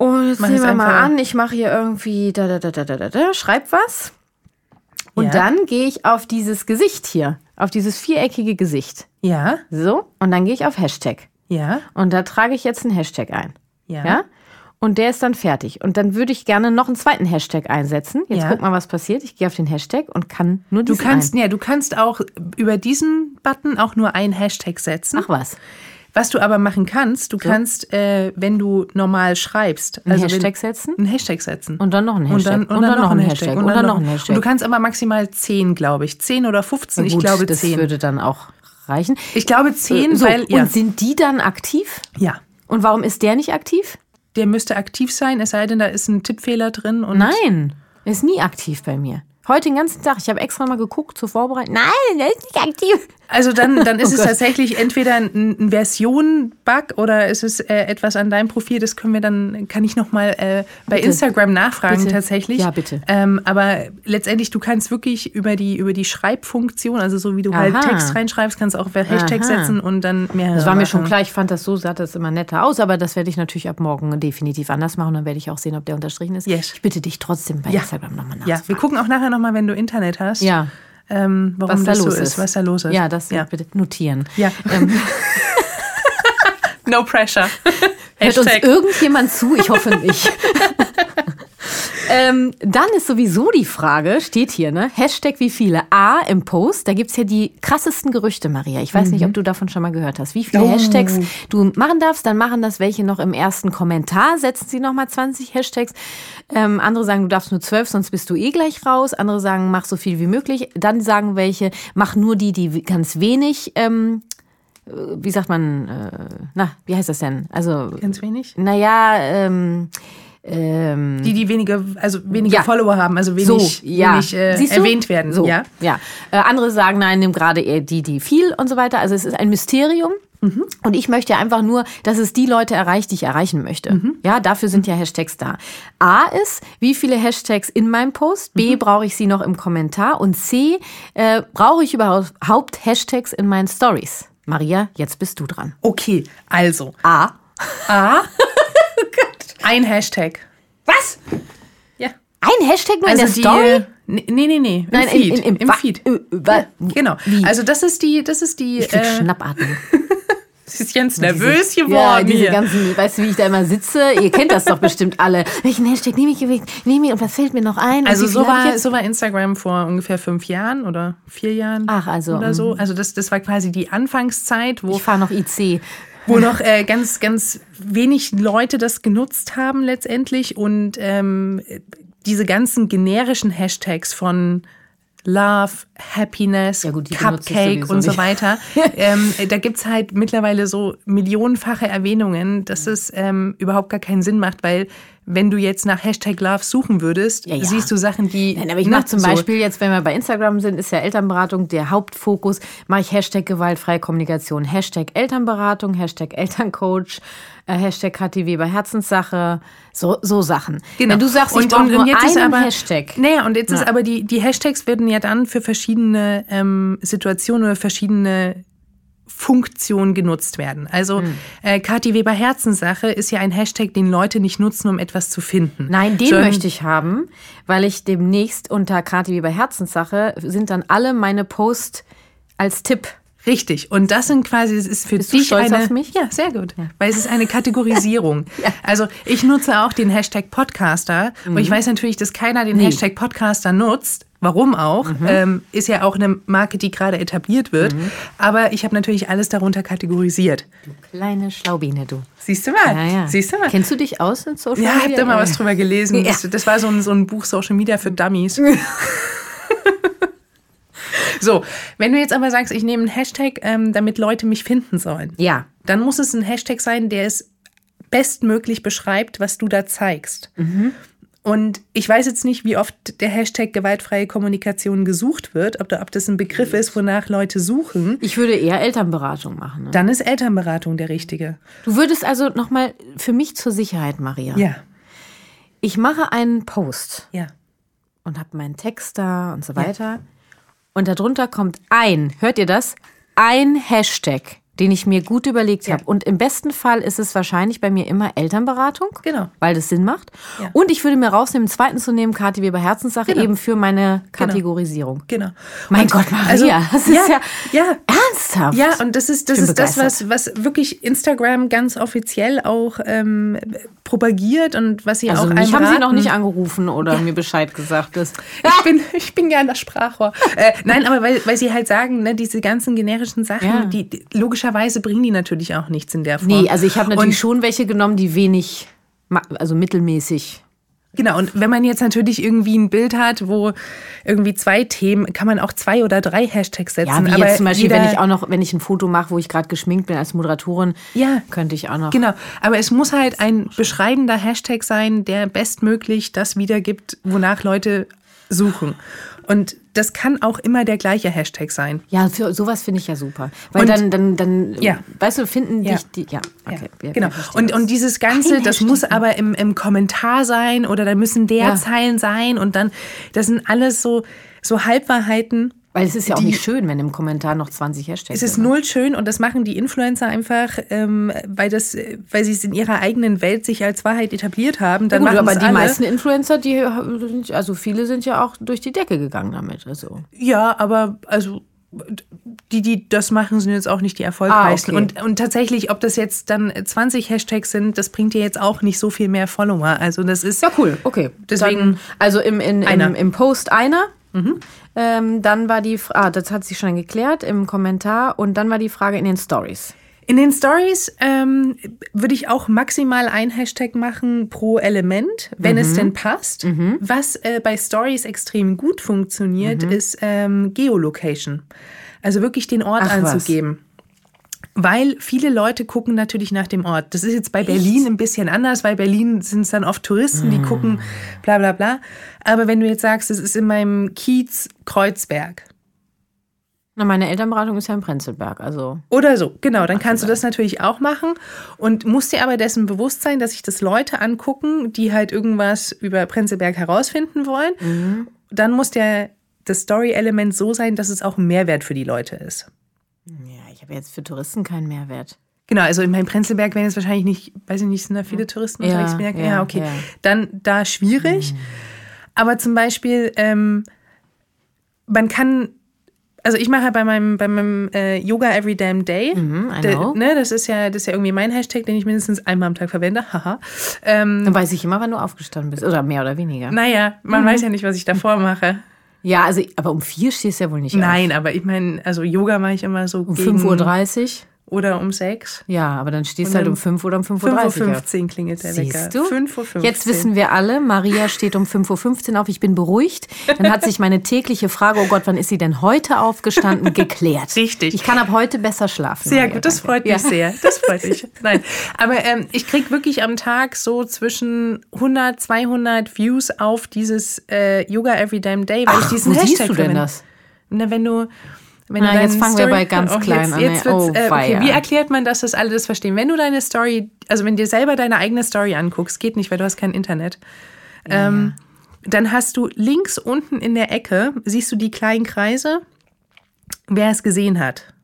Und jetzt Mach nehmen wir mal an, ich mache hier irgendwie da, da, da, da, da, da, da, schreib was. Und Ja. dann gehe ich auf dieses Gesicht hier, auf dieses viereckige Gesicht. Ja. So, und dann gehe ich auf Hashtag. Ja. Und da trage ich jetzt einen Hashtag ein. Ja. Ja? Und der ist dann fertig. Und dann würde ich gerne noch einen zweiten Hashtag einsetzen. Jetzt Ja. guck mal, was passiert. Ich gehe auf den Hashtag und kann nur Du diesen kannst, ein. ja, du kannst auch über diesen Button auch nur einen Hashtag setzen. Ach was. Was du aber machen kannst, du kannst, äh, wenn du normal schreibst, Einen also Hashtag wenn, setzen? einen Hashtag setzen. Und dann noch einen Und Hashtag. dann, und dann, noch ein Hashtag. Und dann noch ein Hashtag. Und du kannst aber maximal 10, glaube ich. 10 oder 15, ich Gut, glaube das 10. würde dann auch reichen. Ich glaube 10, so, weil, ja. Und sind die dann aktiv? ja. Und warum ist der nicht aktiv? Der müsste aktiv sein, es sei denn, da ist ein Tippfehler drin. Nein, er ist nie aktiv bei mir. Heute den ganzen Tag. Ich habe extra mal geguckt zur Vorbereitung. Nein, der ist nicht aktiv. Also dann, dann ist Oh es Gott. tatsächlich entweder ein, ein Version-Bug oder ist es äh, etwas an deinem Profil, das können wir dann, kann ich nochmal äh, bei Bitte. Instagram nachfragen Bitte. tatsächlich. Ja, bitte. Ähm, aber letztendlich, du kannst wirklich über die, über die Schreibfunktion, also so wie du halt Aha. Text reinschreibst, kannst auch Hashtag Aha. setzen und dann mehrere Das war mir schon klar. Ich fand das so, sah das immer netter aus. Aber das werde ich natürlich ab morgen definitiv anders machen. Dann werde ich auch sehen, ob der unterstrichen ist. Yes. Ich bitte dich trotzdem bei Ja. Instagram nochmal Ja, nachzufragen. wir gucken auch nachher nochmal, wenn du Internet hast, Ja, ähm, warum was da das los so ist. ist, was da los ist. Ja, das ja. bitte notieren. Ja. Ähm, No pressure. Hört uns irgendjemand zu? Ich hoffe nicht. ähm, dann ist sowieso die Frage, steht hier, ne? Hashtag wie viele? A im Post, da gibt's ja die krassesten Gerüchte, Maria. Ich weiß nicht, ob du davon schon mal gehört hast. Wie viele Oh. Hashtags du machen darfst, dann machen das welche noch im ersten Kommentar, setzen sie nochmal 20 Hashtags. Ähm, andere sagen, du darfst nur 12, sonst bist du eh gleich raus. Andere sagen, mach so viel wie möglich. Dann sagen welche, mach nur die, die ganz wenig, ähm, äh, wie sagt man, äh, na, wie heißt das denn? Also, Ganz wenig. naja, ähm, ähm, Die, die wenige, also wenige Ja. Follower haben, also wenig, so, ja. wenig äh, erwähnt werden. So, Ja. ja. Äh, andere sagen, nein, nimm gerade eher die, die viel und so weiter. Also es ist ein Mysterium. Mhm. Und ich möchte einfach nur, dass es die Leute erreicht, die ich erreichen möchte. Mhm. Ja, dafür sind ja Hashtags da. A ist, wie viele Hashtags in meinem Post? B, Mhm. brauche ich sie noch im Kommentar? Und C, äh, brauche ich überhaupt Hashtags in meinen Stories? Maria, jetzt bist du dran. Okay, also A. A. Ein Hashtag. Was? Ja. Ein Hashtag nur Also in der die, Story? Nee, nee, nee. Im Nein, Feed. in- in- Im Feed. wa- Genau. wie? Also das ist die, das ist die. Ich krieg Äh, Schnappatmung. sie ist ganz nervös Ja, geworden diese hier. ganzen, weißt du, wie ich da immer sitze? Ihr kennt das doch bestimmt alle. Welchen Hashtag nehme ich, nehme ich und was fällt mir noch ein? Also so war, so war Instagram vor ungefähr fünf Jahren oder vier Jahren Ach, also, oder so. Also das, das war quasi die Anfangszeit, wo Ich fahre noch IC. Wo noch äh, ganz, ganz wenig Leute das genutzt haben letztendlich und ähm, diese ganzen generischen Hashtags von Love, Happiness, Ja gut, Cupcake und so weiter. ähm, da gibt's halt mittlerweile so millionenfache Erwähnungen, dass es ähm, überhaupt gar keinen Sinn macht, weil wenn du jetzt nach Hashtag Love suchen würdest, Ja, ja. siehst du Sachen, die. Nein, aber ich mache zum so. Beispiel jetzt, wenn wir bei Instagram sind, ist ja Elternberatung der Hauptfokus, mache ich Hashtag gewaltfreie Kommunikation, Hashtag Elternberatung, Hashtag Elterncoach, äh, Hashtag Kathi Weber Herzenssache, so, so Sachen. Genau. Wenn du sagst, ich brauche nur jetzt ist einen aber- Hashtag. Naja, und jetzt ist Na. aber die, die Hashtags werden ja dann für verschiedene ähm, Situationen oder verschiedene Funktionen genutzt werden. Also Hm. äh, Kathi Weber Herzenssache ist ja ein Hashtag, den Leute nicht nutzen, um etwas zu finden. Nein, den Sondern- möchte ich haben, weil ich demnächst unter Kathi Weber Herzenssache sind dann alle meine Posts als Tipp. Richtig. Und das sind quasi, es ist für Bist du dich stolz eine. auf mich? Ja, sehr gut. Weil es ist eine Kategorisierung. Also ich nutze auch den Hashtag Podcaster. Und Mhm. ich weiß natürlich, dass keiner den Hashtag Podcaster nutzt. Warum auch? Mhm. Ähm, ist ja auch eine Marke, die gerade etabliert wird. Aber ich habe natürlich alles darunter kategorisiert. Kleine Schlaubiene, du. Siehst du mal? Ja, ja. Siehst du mal? Kennst du dich aus in Social ja, Media? hab da mal was drüber gelesen. Ja. Das, das war so ein, so ein Buch Social Media für Dummies. so, wenn du jetzt aber sagst, ich nehme einen Hashtag, ähm, damit Leute mich finden sollen, Ja. dann muss es ein Hashtag sein, der es bestmöglich beschreibt, was du da zeigst. Und ich weiß jetzt nicht, wie oft der Hashtag gewaltfreie Kommunikation gesucht wird, ob, da, ob das ein Begriff ist, wonach Leute suchen. Ich würde eher Elternberatung machen. Ne? Dann ist Elternberatung der richtige. Du würdest also nochmal für mich zur Sicherheit, Maria. Ja, Ich mache einen Post ja. und habe meinen Text da und so weiter. Und darunter kommt ein, hört ihr das? Ein Hashtag, den ich mir gut überlegt Ja. habe. Und im besten Fall ist es wahrscheinlich bei mir immer Elternberatung. Genau. Weil das Sinn macht. Ja. Und ich würde mir rausnehmen, einen zweiten zu nehmen, Kathi Weber Herzenssache, Genau. eben für meine Kategorisierung. Genau. Mein Und Gott, Maria, das ist ja- ja. Ernsthaft? Ja, und das ist, das, ist das, was, was wirklich Instagram ganz offiziell auch ähm, propagiert und was sie Also auch mich einem haben sie raten. noch nicht angerufen oder mir Bescheid gesagt. Dass, Ich bin, ich bin gerne das Sprachrohr. äh, nein, aber weil, weil sie halt sagen, ne, diese ganzen generischen Sachen, Ja. die, die logischerweise bringen die natürlich auch nichts in der Form. nee, also ich habe natürlich Und- schon welche genommen, die wenig, also mittelmäßig. Genau, und wenn man jetzt natürlich irgendwie ein Bild hat, wo irgendwie zwei Themen, kann man auch zwei oder drei Hashtags setzen. Ja, wie aber jetzt zum Beispiel, wenn ich auch noch, wenn ich ein Foto mache, wo ich gerade geschminkt bin als Moderatorin, Ja. könnte ich auch noch. Genau, aber es muss halt ein beschreibender Hashtag sein, der bestmöglich das wiedergibt, wonach Leute suchen. Und das kann auch immer der gleiche Hashtag sein. Ja, für sowas finde ich ja super. Weil Und- dann, dann, dann, Ja. weißt du, finden Ja. dich die, ja, okay. Ja, genau. Und, und dieses Ganze, Ein das Hashtag, muss aber im, im Kommentar sein oder da müssen der. Zeilen sein und dann, das sind alles so, so Halbwahrheiten. Weil es ist ja auch die- nicht schön, wenn im Kommentar noch 20 Hashtags Es ist sind. null schön und das machen die Influencer einfach, ähm, weil, das, weil sie es in ihrer eigenen Welt sich als Wahrheit etabliert haben. Ja, Dann gut, machen aber die alle. meisten Influencer, die sind, also viele sind ja auch durch die Decke gegangen damit. Also. Ja, aber also die, die das machen, sind jetzt auch nicht die erfolgreichsten. Ah, okay. und, und tatsächlich, ob das jetzt dann 20 Hashtags sind, das bringt dir jetzt auch nicht so viel mehr Follower. Also das ist Ja, cool, okay. Deswegen- Dann, also im, in, im, im Post einer. Ähm, dann war die, ah, das hat sich schon geklärt im Kommentar. Und dann war die Frage in den Stories. In den Stories ähm, würde ich auch maximal ein Hashtag machen pro Element, wenn es denn passt. Was äh, bei Stories extrem gut funktioniert, ist ähm, Geolocation. Also wirklich den Ort Ach, was. Weil viele Leute gucken natürlich nach dem Ort. Das ist jetzt bei Berlin ein bisschen anders, weil Berlin sind es dann oft Touristen, die gucken, bla bla bla. Aber wenn du jetzt sagst, es ist in meinem Kiez Kreuzberg, Na, meine Elternberatung ist ja in Prenzlberg, also. Oder so, genau. Dann kannst du das natürlich auch machen und musst dir aber dessen bewusst sein, dass sich das Leute angucken, die halt irgendwas über Prenzlberg herausfinden wollen. Dann muss der, das Story-Element so sein, dass es auch ein Mehrwert für die Leute ist. Ja, ich habe jetzt für Touristen keinen Mehrwert. Genau, also in meinem Prenzlberg werden jetzt wahrscheinlich nicht, weiß ich nicht, sind da viele Touristen Ja, unterwegs? Ja, ja, okay. ja. Mhm. Dann da schwierig. Aber zum Beispiel, ähm, man kann, also ich mache bei meinem, bei meinem äh, Yoga Every Damn Day, Mhm, know. ne, das ist ja, das ist ja irgendwie mein Hashtag, den ich mindestens einmal am Tag verwende. Haha. Ähm, Dann weiß ich immer, wann du aufgestanden bist. Oder mehr oder weniger. naja, Mhm. man weiß ja nicht, was ich davor mache. Ja, also, aber um vier stehst du ja wohl nicht Nein, aber ich meine, also Yoga mache ich immer so auf. Um gegen, 5.30 Uhr? Oder um sechs. Ja, aber dann stehst du halt um 5 oder um 5.30 5.15 Uhr Uhr auf. klingelt der Wecker. Siehst du? 5.15 Uhr. Jetzt wissen wir alle, Maria steht um 5.15 Uhr auf, ich bin beruhigt. Dann hat sich meine tägliche Frage, oh Gott, wann ist sie denn heute aufgestanden, geklärt. Richtig. Ich kann ab heute besser schlafen. Sehr Maria, gut, das danke. freut mich Ja. sehr. Das freut mich. Nein, aber ähm, ich krieg wirklich am Tag so zwischen 100, 200 Views auf dieses äh, Yoga Every Damn Day, weil ich Ach, diesen wo Hashtag siehst du denn verwende. das? Na, wenn du wenn Na, jetzt fangen wir Story, bei ganz oh, klein jetzt, an, Jetzt ey. wird's, Oh, äh, okay, wie erklärt man das, dass alle das verstehen? Wenn du deine Story, also wenn dir selber deine eigene Story anguckst, geht nicht, weil du hast kein Internet. Ähm, dann hast du links unten in der Ecke, siehst du die kleinen Kreise, wer es gesehen hat.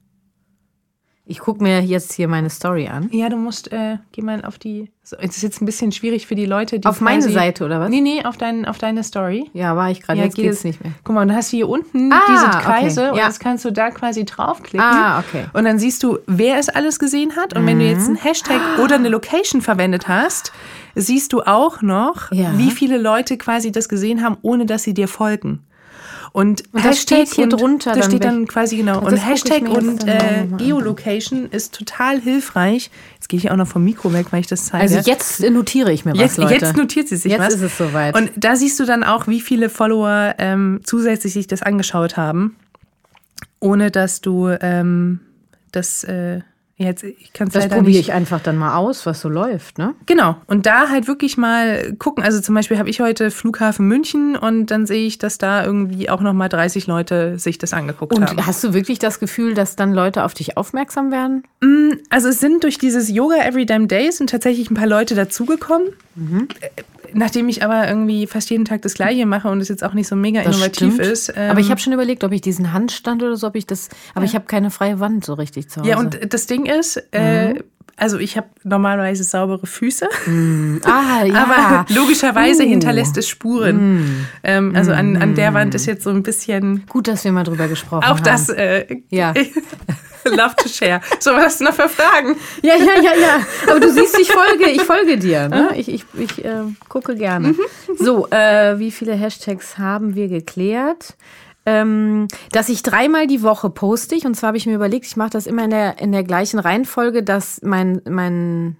Ich gucke mir jetzt hier meine Story an. Ja, du musst, äh, geh mal auf die. So, es ist jetzt ein bisschen schwierig für die Leute, die. Auf meine Seite, oder was? Nee, nee, auf, dein, auf deine Story. Ja, war ich gerade, jetzt geh- geht's nicht mehr. Guck mal, und dann hast du hier unten Ah, diese okay, Kreise und ja. jetzt kannst du da quasi draufklicken. Ah, okay. Und dann siehst du, wer es alles gesehen hat. Und wenn du Mhm. jetzt einen Hashtag oder eine Location verwendet hast, siehst du auch noch, Ja. wie viele Leute quasi das gesehen haben, und dass sie dir folgen. Und, Und das steht hier und, drunter Da dann steht dann quasi genau. Das Und Hashtag jetzt und äh. Geolocation ist total hilfreich. Jetzt gehe ich auch noch vom Mikro weg, weil ich das zeige. Also jetzt notiere ich mir was, Jetzt, Leute. jetzt notiert sie sich Jetzt was. ist es soweit. Und da siehst du dann auch, wie viele Follower ähm, zusätzlich sich das angeschaut haben, ohne dass du ähm, das äh, jetzt, ich kann es das leider probiere ich einfach dann mal aus, was so läuft, ne? Genau. Und da halt wirklich mal gucken. Also zum Beispiel habe ich heute Flughafen München und dann sehe ich, dass da irgendwie auch nochmal 30 Leute sich das angeguckt Und haben. hast du wirklich das Gefühl, dass dann Leute auf dich aufmerksam werden? Also es sind durch dieses Yoga Every Damn Day sind tatsächlich ein paar Leute dazugekommen. Mhm. Nachdem ich aber irgendwie fast jeden Tag das Gleiche mache und es jetzt auch nicht so mega innovativ ist. ähm, aber ich habe schon überlegt, ob ich diesen Handstand oder so, ob ich das. Aber ich habe keine freie Wand so richtig zu Hause. Ja, und das Ding ist, äh, also ich habe normalerweise saubere Füße, Mm. Ah, ja. aber logischerweise Uh. hinterlässt es Spuren. Ähm, also an, an der Wand ist jetzt so ein bisschen Gut, dass wir mal drüber gesprochen auch haben. das äh, Ja. Love to share. So, was hast du noch für Fragen? Ja, ja, ja, ja. Aber du siehst, ich folge, ich folge dir. Ne? Ich, ich, ich äh, gucke gerne. So, äh, wie viele Hashtags haben wir geklärt? Ähm, dass ich dreimal die Woche poste ich. Und zwar habe ich mir überlegt, ich mache das immer in der, in der gleichen Reihenfolge, dass mein, mein,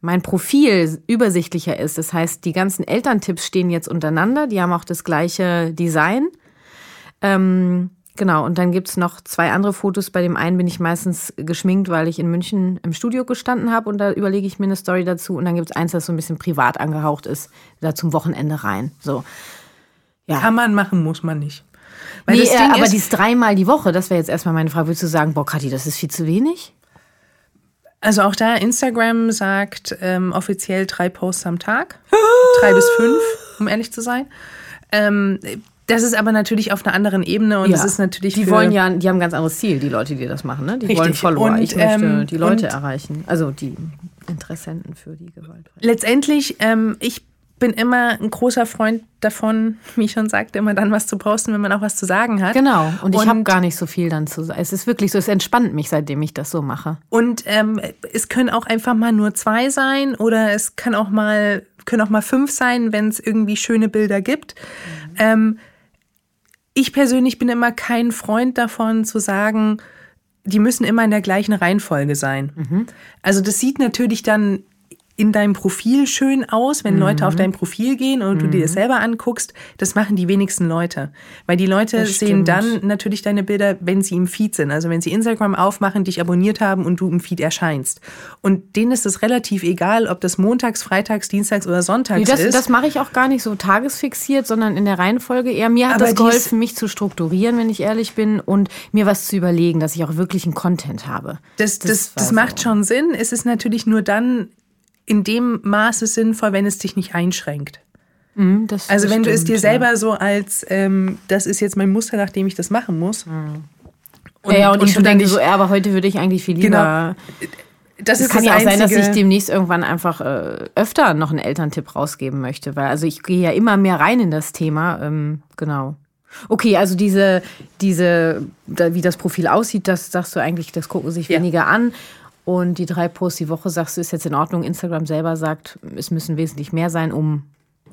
mein Profil übersichtlicher ist. Das heißt, die ganzen Elterntipps stehen jetzt untereinander. Die haben auch das gleiche Design. Ähm, genau, und dann gibt's noch zwei andere Fotos. Bei dem einen bin ich meistens geschminkt, weil ich in München im Studio gestanden habe und da überlege ich mir eine Story dazu. Und dann gibt's eins, das so ein bisschen privat angehaucht ist, da zum Wochenende rein. So. Ja. Kann man machen, muss man nicht. Weil Nee, das äh, aber ist, dies dreimal die Woche, das wäre jetzt erstmal meine Frage. Würdest du sagen, boah, Kathi, das ist viel zu wenig? also auch da, Instagram sagt ähm, offiziell drei Posts am Tag. drei bis fünf, um ehrlich zu sein. Ähm, das ist aber natürlich auf einer anderen Ebene und das ist natürlich die für, wollen ja, die haben ein ganz anderes Ziel, die Leute, die das machen, ne? Die Richtig. wollen Follower. Und, ich möchte ähm, die Leute erreichen, also die Interessenten für die Gewalt. letztendlich, ähm, ich bin immer ein großer Freund davon, wie ich schon sagte, immer dann was zu posten, wenn man auch was zu sagen hat. Genau, und ich habe gar nicht so viel dann zu sagen. Es ist wirklich so, es entspannt mich, seitdem ich das so mache. Und ähm, es können auch einfach mal nur zwei sein oder es kann auch mal, können auch mal fünf sein, wenn es irgendwie schöne Bilder gibt. Ähm, ich persönlich bin immer kein Freund davon zu sagen, die müssen immer in der gleichen Reihenfolge sein. Also das sieht natürlich dann in deinem Profil schön aus, wenn Leute Mhm. auf dein Profil gehen und du dir das selber anguckst. Das machen die wenigsten Leute. Weil die Leute Das sehen stimmt. dann natürlich deine Bilder, wenn sie im Feed sind. Also wenn sie Instagram aufmachen, dich abonniert haben und du im Feed erscheinst. Und denen ist es relativ egal, ob das montags, freitags, dienstags oder sonntags Nee, das ist. das mache ich auch gar nicht so tagesfixiert, sondern in der Reihenfolge eher. Mir hat Aber das geholfen, mich zu strukturieren, wenn ich ehrlich bin, und mir was zu überlegen, dass ich auch wirklich einen Content habe. Das, das, das, war macht schon Sinn. Es ist natürlich nur dann in dem Maße sinnvoll, wenn es dich nicht einschränkt. Mhm, das, Also das wenn du es stimmt, dir ja. selber so als, ähm, das ist jetzt mein Muster, nach dem ich das machen muss. Und, ja, ja, und, ich dann denke nicht, so, ja, aber heute würde ich eigentlich viel lieber. Genau. das ist kann das ja auch sein, dass ich demnächst irgendwann einfach äh, öfter noch einen Elterntipp rausgeben möchte, weil also ich gehe ja immer mehr rein in das Thema. Ähm, genau. Okay, also diese, diese, da, wie das Profil aussieht, das sagst du eigentlich, das gucken sich Ja. weniger an. Und die drei Posts die Woche sagst du, ist jetzt in Ordnung. Instagram selber sagt, es müssen wesentlich mehr sein, um,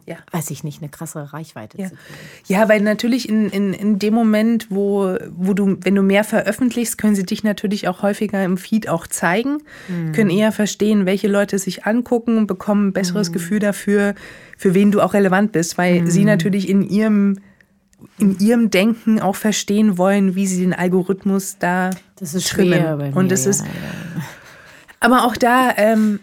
Ja. weiß ich nicht, eine krassere Reichweite Ja. zu kriegen. Ja, weil natürlich in, in, in dem Moment, wo, wo du, wenn du mehr veröffentlichst, können sie dich natürlich auch häufiger im Feed auch zeigen, können eher verstehen, welche Leute sich angucken und bekommen ein besseres Gefühl dafür, für wen du auch relevant bist, weil sie natürlich in ihrem, in ihrem Denken auch verstehen wollen, wie sie den Algorithmus da Das ist schwer bei mir. Und das ja, ist, ja. Aber auch da, ähm,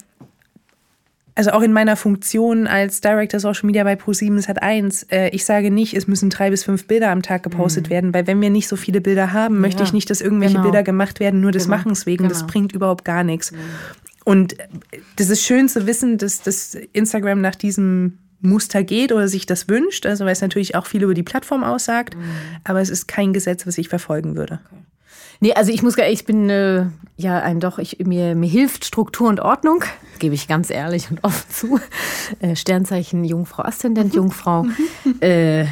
also auch in meiner Funktion als Director Social Media bei Pro7 Sat1, äh, ich sage nicht, es müssen drei bis fünf Bilder am Tag gepostet werden, weil wenn wir nicht so viele Bilder haben, möchte Mhm. Ja, ich nicht, dass irgendwelche genau. Bilder gemacht werden, nur des Genau, Machens wegen. Das genau. bringt überhaupt gar nichts. Und äh, das ist schön zu wissen, dass, dass Instagram nach diesem Muster geht oder sich das wünscht, also weil es natürlich auch viel über die Plattform aussagt, Mhm. aber es ist kein Gesetz, was ich verfolgen würde. Nee, also ich muss gar, ich bin äh, ja ein doch, ich, mir, mir hilft Struktur und Ordnung, gebe ich ganz ehrlich und offen zu. Äh, Sternzeichen Jungfrau, Aszendent Jungfrau. äh,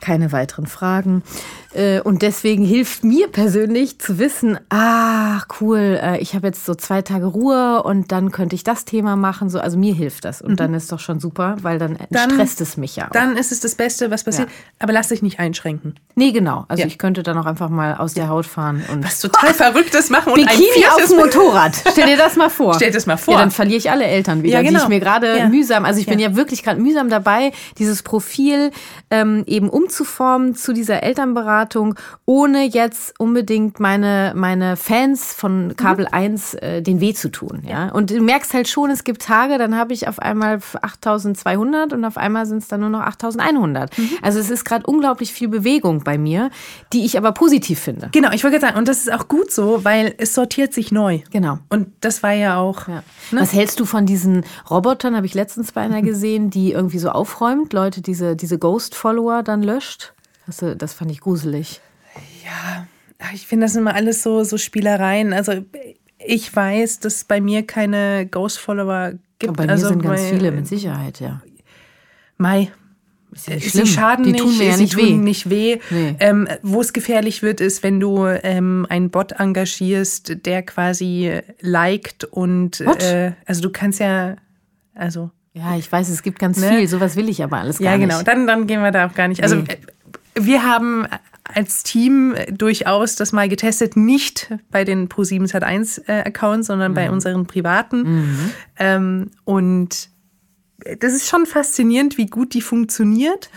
keine weiteren Fragen. Äh, und deswegen hilft mir persönlich zu wissen, ah, cool, äh, ich habe jetzt so zwei Tage Ruhe und dann könnte ich das Thema machen. So, also mir hilft das. Und dann ist doch schon super, weil dann, Dann- stresst es mich ja auch. Dann ist es das Beste, was passiert, Ja. aber lass dich nicht einschränken. nee, genau. Also Ja. ich könnte dann auch einfach mal aus der Haut fahren und Was total Verrücktes machen und ein Bikini auf viertes dem Motorrad. Stell dir das mal vor. Stell dir das mal vor. Ja, dann verliere ich alle Eltern wieder, Ja, die genau. ich mir gerade mühsam, also ich bin Ja. ja wirklich gerade mühsam dabei, dieses Profil ähm, eben umzuformen zu dieser Elternberatung, ohne jetzt unbedingt meine, meine Fans von Kabel 1 äh, den weh zu tun. Ja? Und du merkst halt schon, es gibt Tage, dann habe ich auf einmal 8200 und auf einmal sind es dann nur noch 8100. Mhm. Also es ist gerade unglaublich viel Bewegung bei mir, die ich aber positiv finde. Genau, ich wollte sagen, und das ist auch gut so, weil es sortiert sich neu. Genau. Und das war ja auch. Ja. Ne? Was hältst du von diesen Robotern? Habe ich letztens bei einer gesehen, die irgendwie so aufräumt, Leute diese, diese Ghost-Follower dann löscht. Du, das fand ich gruselig. Ja, ich finde das immer alles so, so Spielereien. Also Ich weiß, dass es bei mir keine Ghost-Follower gibt. Aber bei mir also sind ganz viele, mit Sicherheit, ja. Mai. Ja nicht Sie schaden Die nicht, tun mir ja sie nicht tun weh. nicht weh. Nee. Ähm, Wo es gefährlich wird, ist, wenn du ähm, einen Bot engagierst, der quasi liked und äh, also du kannst ja, also Ja, ich weiß, es gibt ganz Ne? viel. Sowas will ich aber alles gar ja nicht. genau, dann, dann gehen wir da auch gar nicht. Also Nee. Äh, wir haben als Team durchaus das mal getestet, nicht bei den Pro7 Sat1 äh, Accounts, sondern Mhm. bei unseren privaten. Ähm, und das ist schon faszinierend, wie gut die funktioniert.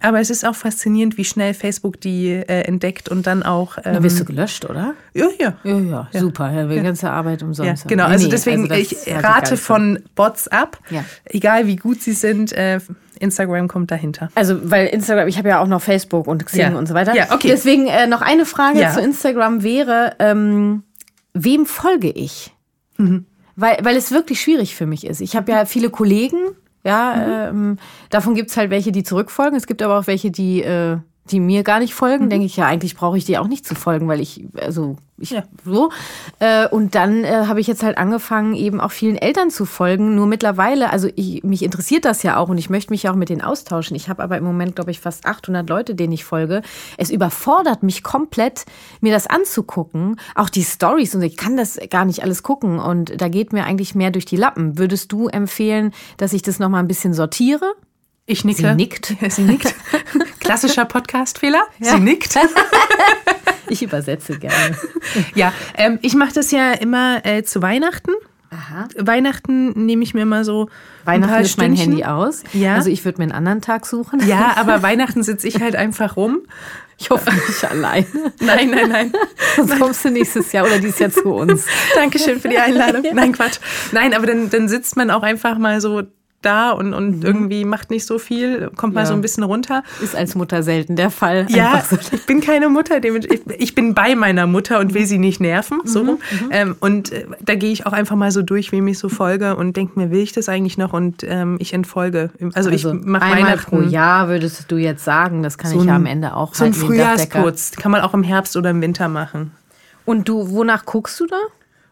Aber es ist auch faszinierend, wie schnell Facebook die äh, entdeckt und dann auch. Ähm, Da wirst du gelöscht, oder? ja, ja. Ja, ja, super. Ja, die ganze Arbeit Ja, umsonst. genau. Nee, Also nee, deswegen, das ich rate von Bots ab. Ja. Egal wie gut sie sind, äh, Instagram kommt dahinter. Also, weil Instagram, ich habe ja auch noch Facebook und Xing Ja. und so weiter. Ja, okay. Deswegen äh, noch eine Frage Ja. zu Instagram wäre, ähm, wem folge ich? Mhm. Weil, weil es wirklich schwierig für mich ist. Ich habe ja viele Kollegen, ja, Mhm. ähm, davon gibt es halt welche, die zurückfolgen. Es gibt aber auch welche, die, äh, die mir gar nicht folgen. Mhm. Denke ich, ja, eigentlich brauche ich die auch nicht zu folgen, weil ich, also ich Ja. so. Äh, und dann äh, habe ich jetzt halt angefangen, eben auch vielen Eltern zu folgen. Nur mittlerweile, also ich, mich interessiert das ja auch und ich möchte mich ja auch mit denen austauschen. Ich habe aber im Moment, glaube ich, fast 800 Leute, denen ich folge. Es überfordert mich komplett, mir das anzugucken. Auch die Stories und ich kann das gar nicht alles gucken. Und da geht mir eigentlich mehr durch die Lappen. Würdest du empfehlen, dass ich das nochmal ein bisschen sortiere? Ich nicke. Sie nickt. Sie nickt. Klassischer Podcast-Fehler. Sie nickt. Ich übersetze gerne. Ja, ähm, ich mache das ja immer äh, zu Weihnachten. Aha. Weihnachten nehme ich mir mal so Weihnachten ist mein. Handy aus. Ja. Also ich würde mir einen anderen Tag suchen. Ja, aber Weihnachten sitze ich halt einfach rum. Ich hoffe nicht alleine. Nein, nein, nein. Sonst kommst du nächstes Jahr oder dieses Jahr zu uns. Dankeschön für die Einladung. Nein, Quatsch. Nein, aber dann, dann sitzt man auch einfach mal so da und, und irgendwie macht nicht so viel, kommt mal Ja. so ein bisschen runter. Ist als Mutter selten der Fall. Ja, so. ich bin keine Mutter. Ich, bin bei meiner Mutter und will sie nicht nerven. So. Mhm, rum. Ähm, und äh, da gehe ich auch einfach mal so durch, wem ich so folge und denke mir, will ich das eigentlich noch? Und ähm, ich entfolge. Also, Also ich mache einmal Weihnachten. pro Jahr würdest du jetzt sagen, das kann ich ja am Ende auch So ein. Frühjahrsputz. Kann man auch im Herbst oder im Winter machen. Und du, wonach guckst du da?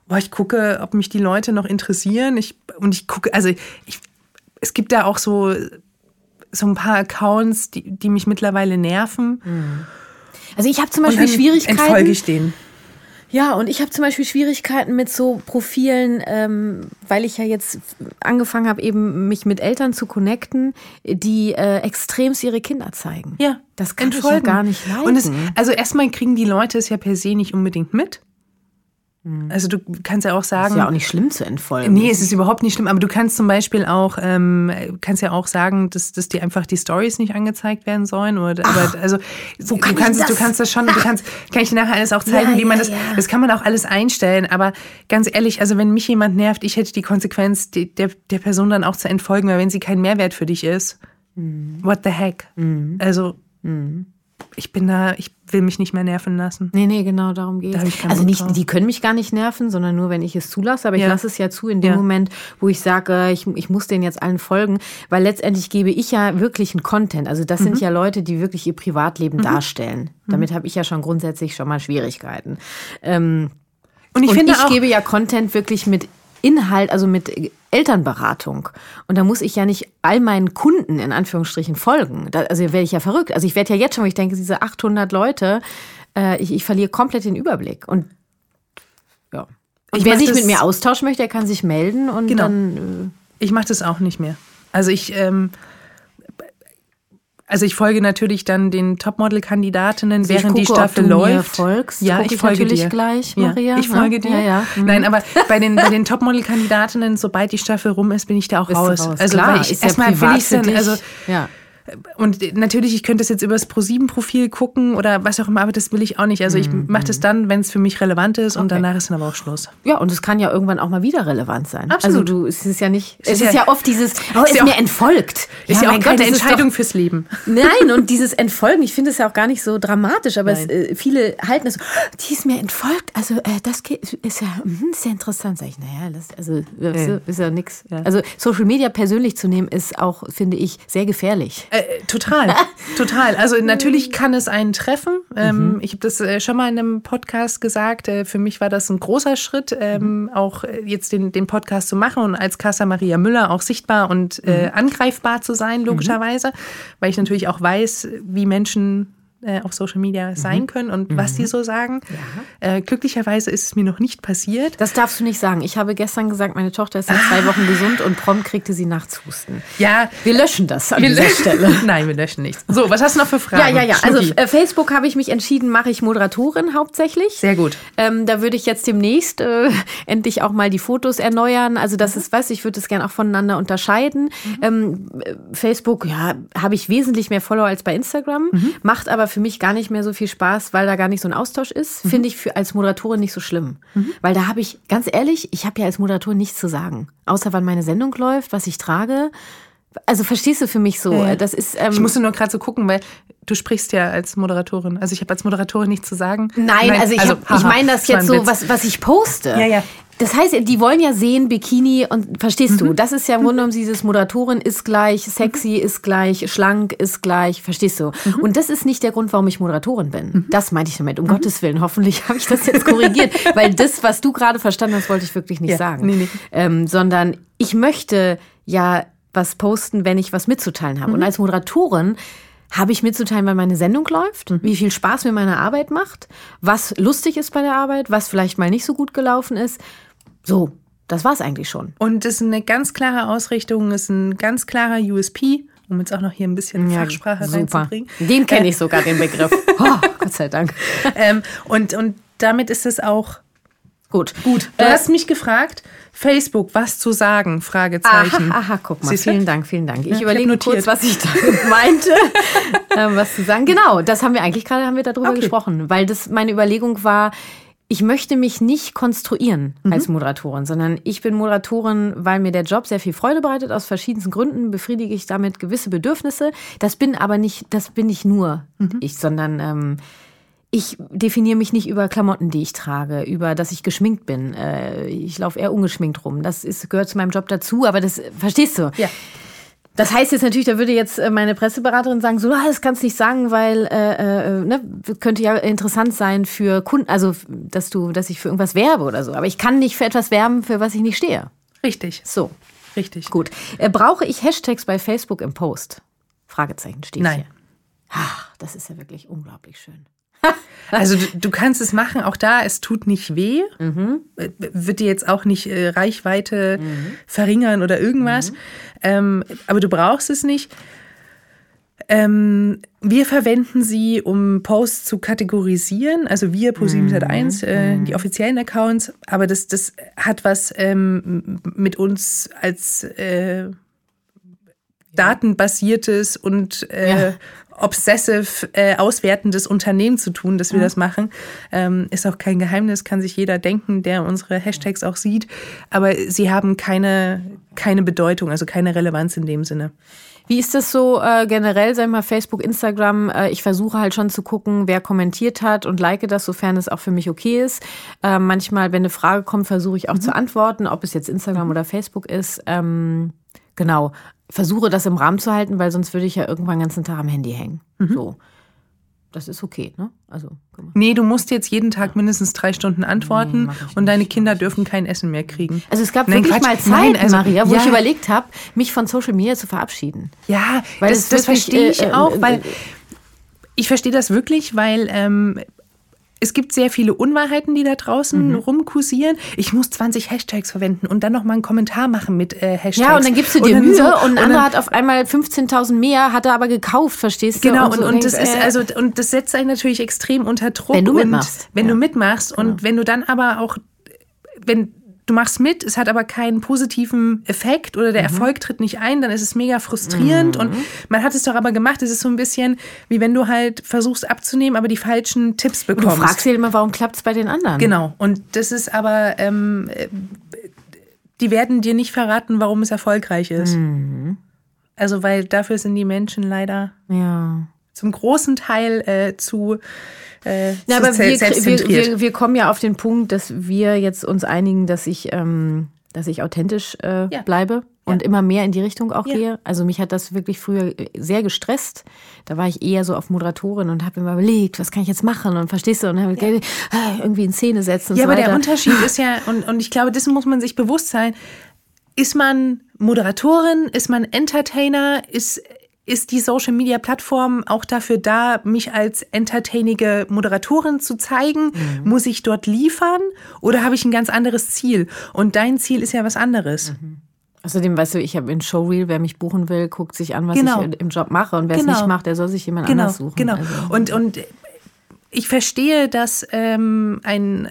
Boah, ich gucke, ob mich die Leute noch interessieren. Ich, und ich gucke, also ich, es gibt da auch so, so ein paar Accounts, die, die mich mittlerweile nerven. Also ich habe zum Und Beispiel dann Schwierigkeiten. entfolge ich denen. Ja, und ich habe zum Beispiel Schwierigkeiten mit so Profilen, ähm, weil ich ja jetzt angefangen habe, eben mich mit Eltern zu connecten, die äh, extremst ihre Kinder zeigen. Ja, Das kann entfolgen. ich ja gar nicht leiden. Und es, also erstmal kriegen die Leute es ja per se nicht unbedingt mit. Also du kannst ja auch sagen, ist ja auch nicht schlimm zu entfolgen. Nee, es ist überhaupt nicht schlimm, aber du kannst zum Beispiel auch, ähm, kannst ja auch sagen, dass, dass dir einfach die Stories nicht angezeigt werden sollen. Oder, aber, also, du, kann ich kannst, es- du das? kannst das schon, du kannst, kann ich dir nachher alles auch zeigen, Ja, wie man ja, das, ja. das kann man auch alles einstellen. Aber ganz ehrlich, also wenn mich jemand nervt, ich hätte die Konsequenz, die, der, der Person dann auch zu entfolgen, weil wenn sie kein Mehrwert für dich ist, Mhm. what the heck? Also, ich bin da, ich will mich nicht mehr nerven lassen. Nee, nee, genau, darum geht Da es. keinen Also nicht, drauf. die können mich gar nicht nerven, sondern nur, wenn ich es zulasse. Aber ich Ja. lasse es ja zu in dem Ja. Moment, wo ich sage, ich, ich muss denen jetzt allen folgen, weil letztendlich gebe ich ja wirklich einen Content. Also das Mhm. sind ja Leute, die wirklich ihr Privatleben darstellen. Damit habe ich ja schon grundsätzlich schon mal Schwierigkeiten. Ähm, Und ich und finde ich auch, gebe ja Content wirklich mit Inhalt, also mit Elternberatung. Und da muss ich ja nicht all meinen Kunden in Anführungsstrichen folgen. Da, also werde ich ja verrückt. Also ich werde ja jetzt schon, wenn ich denke, diese 800 Leute, äh, ich, ich verliere komplett den Überblick. Und ja. Und Ich wer sich mit mir austauschen möchte, der kann sich melden und Genau. dann. Ich mache das auch nicht mehr. Also ich, ähm, also ich folge natürlich dann den Topmodel-Kandidatinnen, Also während die gucke, ob Staffel du mir läuft. folgst. ja, ich ich folge natürlich dir. gleich, ja, Maria, Ich ne? folge dir. Ja, ja. Mhm. Nein, aber bei den, bei den Topmodel-Kandidatinnen, sobald die Staffel rum ist, bin ich da auch du raus. raus. Also Klar, ich ja erstmal will ich dann, also ja. Und natürlich, ich könnte das jetzt übers Pro7-Profil gucken oder was auch immer, aber das will ich auch nicht. Also ich Mhm. mache das dann, wenn es für mich relevant ist und danach ist dann aber auch Schluss. Ja, und es kann ja irgendwann auch mal wieder relevant sein. Absolut. Also du, es ist ja nicht, es ist ist ja- ja oft dieses, oh, ist ist ja mir auch- entfolgt. Ist ja, auch keine das ist doch- Entscheidung fürs Leben. Nein, und dieses Entfolgen, ich finde es ja auch gar nicht so dramatisch, aber es, äh, viele halten es so, "Oh, die ist mir entfolgt. Also äh, das ist ja mhm, sehr interessant. Sag ich, naja, das also, ist ja nix. Also Social Media persönlich zu nehmen, ist auch, finde ich, sehr gefährlich. Äh, total, total. Also natürlich kann es einen treffen. Ähm, mhm. Ich habe das äh, schon mal in einem Podcast gesagt. Äh, für mich war das ein großer Schritt, ähm, mhm. auch äh, jetzt den, den Podcast zu machen und als Casa Maria Müller auch sichtbar und äh, mhm. angreifbar zu sein, mhm. logischerweise, weil ich natürlich auch weiß, wie Menschen äh, auf Social Media mhm. sein können und mhm. was die so sagen. Ja. Äh, glücklicherweise ist es mir noch nicht passiert. Das darfst du nicht sagen. Ich habe gestern gesagt, meine Tochter ist seit ah. zwei Wochen gesund und prompt kriegte sie nachts Husten. Ja. Wir löschen das an wir dieser Stelle. Nein, wir löschen nichts. So, was hast du noch für Fragen? Ja, ja, ja. Also äh, Facebook habe ich mich entschieden, mache ich Moderatorin hauptsächlich. Sehr gut. Ähm, da würde ich jetzt demnächst äh, endlich auch mal die Fotos erneuern. Also das mhm. ist was, ich würde es gerne auch voneinander unterscheiden. Mhm. Ähm, Facebook, ja, habe ich wesentlich mehr Follower als bei Instagram, mhm. macht aber für mich gar nicht mehr so viel Spaß, weil da gar nicht so ein Austausch ist. Mhm. Finde ich für, als Moderatorin nicht so schlimm. Mhm. Weil da habe ich, ganz ehrlich, ich habe ja als Moderatorin nichts zu sagen. Außer wann meine Sendung läuft, was ich trage. Also verstehst du für mich so? Ja. Das ist. Ähm, ich musste nur gerade so gucken, weil du sprichst ja als Moderatorin. Also ich habe als Moderatorin nichts zu sagen. Nein, Nein also ich, also, ich meine das jetzt so, was, was ich poste. Ja, ja. Das heißt, die wollen ja sehen, Bikini und verstehst mhm. du, das ist ja im Grunde genommen dieses Moderatorin ist gleich, sexy mhm. ist gleich, schlank ist gleich, verstehst du? Mhm. Und das ist nicht der Grund, warum ich Moderatorin bin. Mhm. Das meinte ich damit, um mhm. Gottes Willen. Hoffentlich habe ich das jetzt korrigiert, weil das, was du gerade verstanden hast, wollte ich wirklich nicht ja, sagen. Nee, nee. Ähm, sondern ich möchte ja was posten, wenn ich was mitzuteilen habe. Und mhm. als Moderatorin habe ich mitzuteilen, wann meine Sendung läuft, mhm. wie viel Spaß mir meine Arbeit macht, was lustig ist bei der Arbeit, was vielleicht mal nicht so gut gelaufen ist. So, das war es eigentlich schon. Und es ist eine ganz klare Ausrichtung, es ist ein ganz klarer USP, um jetzt auch noch hier ein bisschen ja, Fachsprache super. reinzubringen. Den kenne ich sogar, den Begriff. Oh, Gott sei Dank. ähm, und, und damit ist es auch Gut. Gut. Du äh, hast mich gefragt, Facebook, was zu sagen? Fragezeichen. Aha, aha guck mal. Siehste? Vielen Dank, vielen Dank. Ich ja, überlege ich kurz, was ich damit meinte, ähm, was zu sagen. Genau, das haben wir eigentlich gerade haben wir darüber okay. gesprochen, weil das meine Überlegung war. Ich möchte mich nicht konstruieren mhm. als Moderatorin, sondern ich bin Moderatorin, weil mir der Job sehr viel Freude bereitet. Aus verschiedensten Gründen befriedige ich damit gewisse Bedürfnisse. Das bin aber nicht, das bin nicht nur mhm. ich, sondern ähm, ich definiere mich nicht über Klamotten, die ich trage, über dass ich geschminkt bin. Äh, ich laufe eher ungeschminkt rum. Das ist, gehört zu meinem Job dazu, aber das verstehst du. Ja. Das heißt jetzt natürlich, da würde jetzt äh, meine Presseberaterin sagen, so, das kannst du nicht sagen, weil äh, äh, ne, könnte ja interessant sein für Kunden, also dass du, dass ich für irgendwas werbe oder so. Aber ich kann nicht für etwas werben, für was ich nicht stehe. Richtig. So. Richtig. Gut. Äh, brauche ich Hashtags bei Facebook im Post? Fragezeichen steht Nein. hier. Ach, das ist ja wirklich unglaublich schön. Also du, du, kannst es machen, auch da, es tut nicht weh, mhm. wird dir jetzt auch nicht äh, Reichweite mhm. verringern oder irgendwas, mhm. ähm, aber du brauchst es nicht. Ähm, wir verwenden sie, um Posts zu kategorisieren, also wir ProSieben Sat1, mhm. äh, die offiziellen Accounts, aber das, das hat was ähm, mit uns als äh, datenbasiertes und äh, ja obsessive äh, auswertendes Unternehmen zu tun, dass wir mhm. das machen. Ähm, ist auch kein Geheimnis, kann sich jeder denken, der unsere Hashtags auch sieht. Aber sie haben keine, keine Bedeutung, also keine Relevanz in dem Sinne. Wie ist das so äh, generell, sag mal, Facebook, Instagram? Äh, ich versuche halt schon zu gucken, wer kommentiert hat und like das, sofern es auch für mich okay ist. Äh, manchmal, wenn eine Frage kommt, versuche ich auch mhm. zu antworten, ob es jetzt Instagram mhm. oder Facebook ist. Ähm, genau versuche das im Rahmen zu halten, weil sonst würde ich ja irgendwann den ganzen Tag am Handy hängen. Mhm. So. Das ist okay, ne? Also, nee, du musst jetzt jeden Tag mindestens drei Stunden antworten nee, und deine Kinder dürfen kein Essen mehr kriegen. Also es gab Nein, wirklich Quatsch. mal Zeit, Nein, also, Maria, wo ja. ich überlegt habe, mich von Social Media zu verabschieden. Ja, weil das, das verstehe ich äh, auch, äh, weil ich verstehe das wirklich, weil ähm, es gibt sehr viele Unwahrheiten, die da draußen mhm. rumkursieren. Ich muss 20 Hashtags verwenden und dann noch mal einen Kommentar machen mit äh, Hashtags. Ja, und dann gibst du dir Mühe so, und ein anderer hat auf einmal 15.000 mehr, hat er aber gekauft, verstehst du? Genau, und, so und, und das ist äh, also und das setzt einen natürlich extrem unter Druck. Wenn du mitmachst. wenn ja. du mitmachst und ja. wenn du dann aber auch wenn du machst mit, es hat aber keinen positiven Effekt oder der mhm. Erfolg tritt nicht ein, dann ist es mega frustrierend mhm. und man hat es doch aber gemacht. Es ist so ein bisschen wie wenn du halt versuchst abzunehmen, aber die falschen Tipps bekommst. Und du fragst dich immer, warum klappt es bei den anderen? Genau. Und das ist aber, ähm, die werden dir nicht verraten, warum es erfolgreich ist. Mhm. Also weil dafür sind die Menschen leider ja. zum großen Teil äh, zu äh, ja, aber wir, wir, wir, wir, kommen ja auf den Punkt, dass wir jetzt uns einigen, dass ich, ähm, dass ich authentisch äh, ja. bleibe. und immer mehr in die Richtung auch gehe. Also mich hat das wirklich früher sehr gestresst. Da war ich eher so auf Moderatorin und habe mir überlegt, was kann ich jetzt machen und verstehst du und dann ja. irgendwie in Szene setzen. Und ja, so aber der Unterschied ist ja und und ich glaube, dessen muss man sich bewusst sein. Ist man Moderatorin? Ist man Entertainer? Ist ist die Social Media Plattform auch dafür da, mich als entertainige Moderatorin zu zeigen? Mhm. Muss ich dort liefern oder habe ich ein ganz anderes Ziel? Und dein Ziel ist ja was anderes. Mhm. Außerdem, weißt du, ich habe in Showreel, wer mich buchen will, guckt sich an, was genau. ich im Job mache. Und wer genau. es nicht macht, der soll sich jemand genau. anders suchen. Genau. Also. Und, und ich verstehe, dass ähm, ein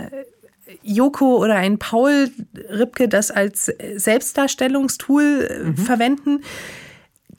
Joko oder ein Paul Ripke das als Selbstdarstellungstool mhm. verwenden.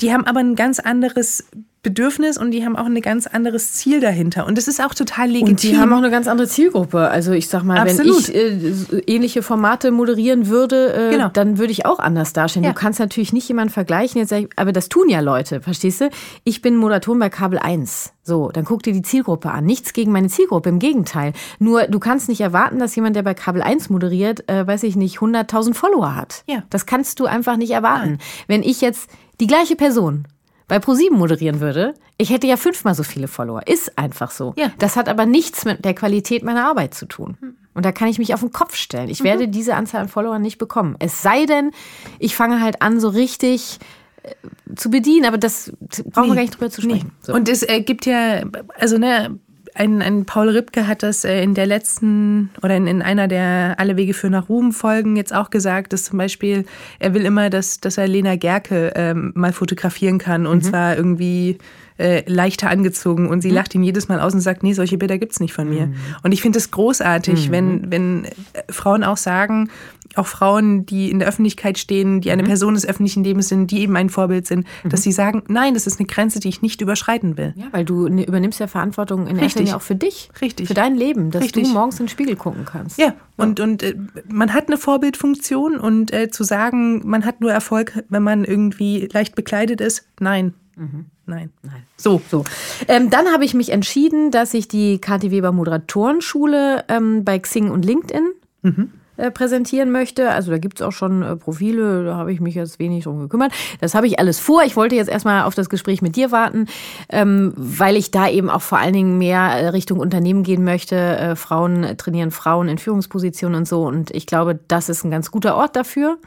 Die haben aber ein ganz anderes Bedürfnis und die haben auch ein ganz anderes Ziel dahinter. Und das ist auch total legitim. Und die haben auch eine ganz andere Zielgruppe. Also ich sag mal, Absolut. wenn ich äh, ähnliche Formate moderieren würde, äh, genau. dann würde ich auch anders darstellen. Ja. Du kannst natürlich nicht jemanden vergleichen, jetzt ich, aber das tun ja Leute, verstehst du? Ich bin Moderatorin bei Kabel 1. So, dann guck dir die Zielgruppe an. Nichts gegen meine Zielgruppe, im Gegenteil. Nur du kannst nicht erwarten, dass jemand, der bei Kabel 1 moderiert, äh, weiß ich nicht, 100.000 Follower hat. Ja. Das kannst du einfach nicht erwarten. Nein. Wenn ich jetzt die gleiche Person bei ProSieben moderieren würde, ich hätte ja fünfmal so viele Follower. Ist einfach so. Ja. Das hat aber nichts mit der Qualität meiner Arbeit zu tun. Und da kann ich mich auf den Kopf stellen. Ich mhm. werde diese Anzahl an Followern nicht bekommen. Es sei denn, ich fange halt an, so richtig äh, zu bedienen, aber das brauchen nee. wir gar nicht drüber zu sprechen. Nee. So. Und es äh, gibt ja, also ne, ein, ein Paul Ripke hat das äh, in der letzten oder in, in einer der Alle Wege für nach Ruhm Folgen jetzt auch gesagt, dass zum Beispiel er will immer, dass, dass er Lena Gerke ähm, mal fotografieren kann und mhm. zwar irgendwie äh, leichter angezogen und sie mhm. lacht ihn jedes Mal aus und sagt, nee, solche Bilder gibt's nicht von mir. Mhm. Und ich finde es großartig, mhm. wenn, wenn äh, Frauen auch sagen, auch Frauen, die in der Öffentlichkeit stehen, die eine mhm. Person des öffentlichen Lebens sind, die eben ein Vorbild sind, mhm. dass sie sagen, nein, das ist eine Grenze, die ich nicht überschreiten will. Ja, weil du ne, übernimmst ja Verantwortung in erster Linie auch für dich. Richtig. Für dein Leben, dass Richtig. du morgens in den Spiegel gucken kannst. Ja, und, und äh, man hat eine Vorbildfunktion und äh, zu sagen, man hat nur Erfolg, wenn man irgendwie leicht bekleidet ist, nein. Mhm. Nein. Nein. So. so. Ähm, dann habe ich mich entschieden, dass ich die Kathi Weber Moderatorenschule ähm, bei Xing und LinkedIn mhm. äh, präsentieren möchte. Also da gibt es auch schon äh, Profile, da habe ich mich jetzt wenig drum gekümmert. Das habe ich alles vor. Ich wollte jetzt erstmal auf das Gespräch mit dir warten, ähm, weil ich da eben auch vor allen Dingen mehr äh, Richtung Unternehmen gehen möchte. Äh, Frauen trainieren Frauen in Führungspositionen und so. Und ich glaube, das ist ein ganz guter Ort dafür.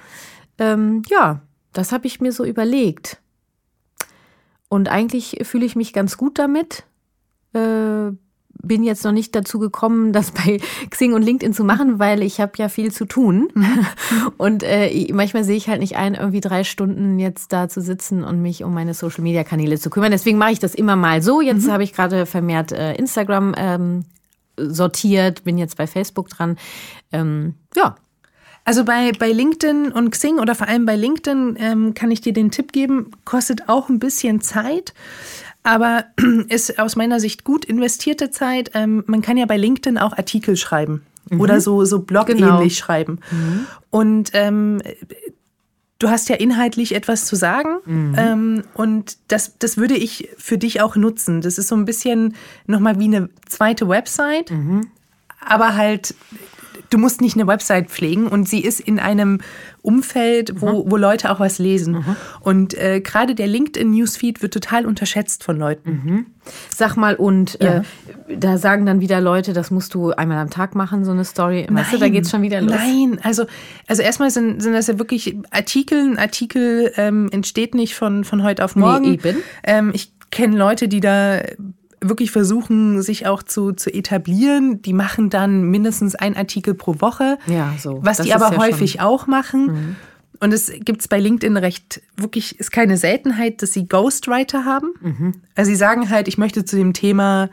Ähm, ja, das habe ich mir so überlegt. Und eigentlich fühle ich mich ganz gut damit. Äh, bin jetzt noch nicht dazu gekommen, das bei Xing und LinkedIn zu machen, weil ich habe ja viel zu tun. Mhm. Und äh, manchmal sehe ich halt nicht ein, irgendwie drei Stunden jetzt da zu sitzen und mich um meine Social-Media-Kanäle zu kümmern. Deswegen mache ich das immer mal so. Jetzt mhm. habe ich gerade vermehrt äh, Instagram ähm, sortiert, bin jetzt bei Facebook dran. Ähm, ja, also bei, bei LinkedIn und Xing oder vor allem bei LinkedIn ähm, kann ich dir den Tipp geben, kostet auch ein bisschen Zeit, aber ist aus meiner Sicht gut investierte Zeit. Ähm, man kann ja bei LinkedIn auch Artikel schreiben mhm. oder so, so blog-ähnlich genau. schreiben. Mhm. Und ähm, du hast ja inhaltlich etwas zu sagen mhm. ähm, und das, das würde ich für dich auch nutzen. Das ist so ein bisschen nochmal wie eine zweite Website, mhm. aber halt du musst nicht eine Website pflegen und sie ist in einem Umfeld, wo, mhm. wo Leute auch was lesen. Mhm. Und äh, gerade der LinkedIn-Newsfeed wird total unterschätzt von Leuten. Mhm. Sag mal, und ja. äh, da sagen dann wieder Leute, das musst du einmal am Tag machen, so eine Story. Nein, weißt du, da geht's schon wieder los. Nein, also, also erstmal sind, sind das ja wirklich Artikel. Ein Artikel ähm, entsteht nicht von, von heute auf morgen. Nee, eben. Ähm, ich kenne Leute, die da wirklich versuchen, sich auch zu, zu etablieren. Die machen dann mindestens ein Artikel pro Woche, ja, so. was das die aber ja häufig schon. auch machen. Mhm. Und es gibt es bei LinkedIn recht, wirklich ist keine Seltenheit, dass sie Ghostwriter haben. Mhm. Also sie sagen halt, ich möchte zu dem Thema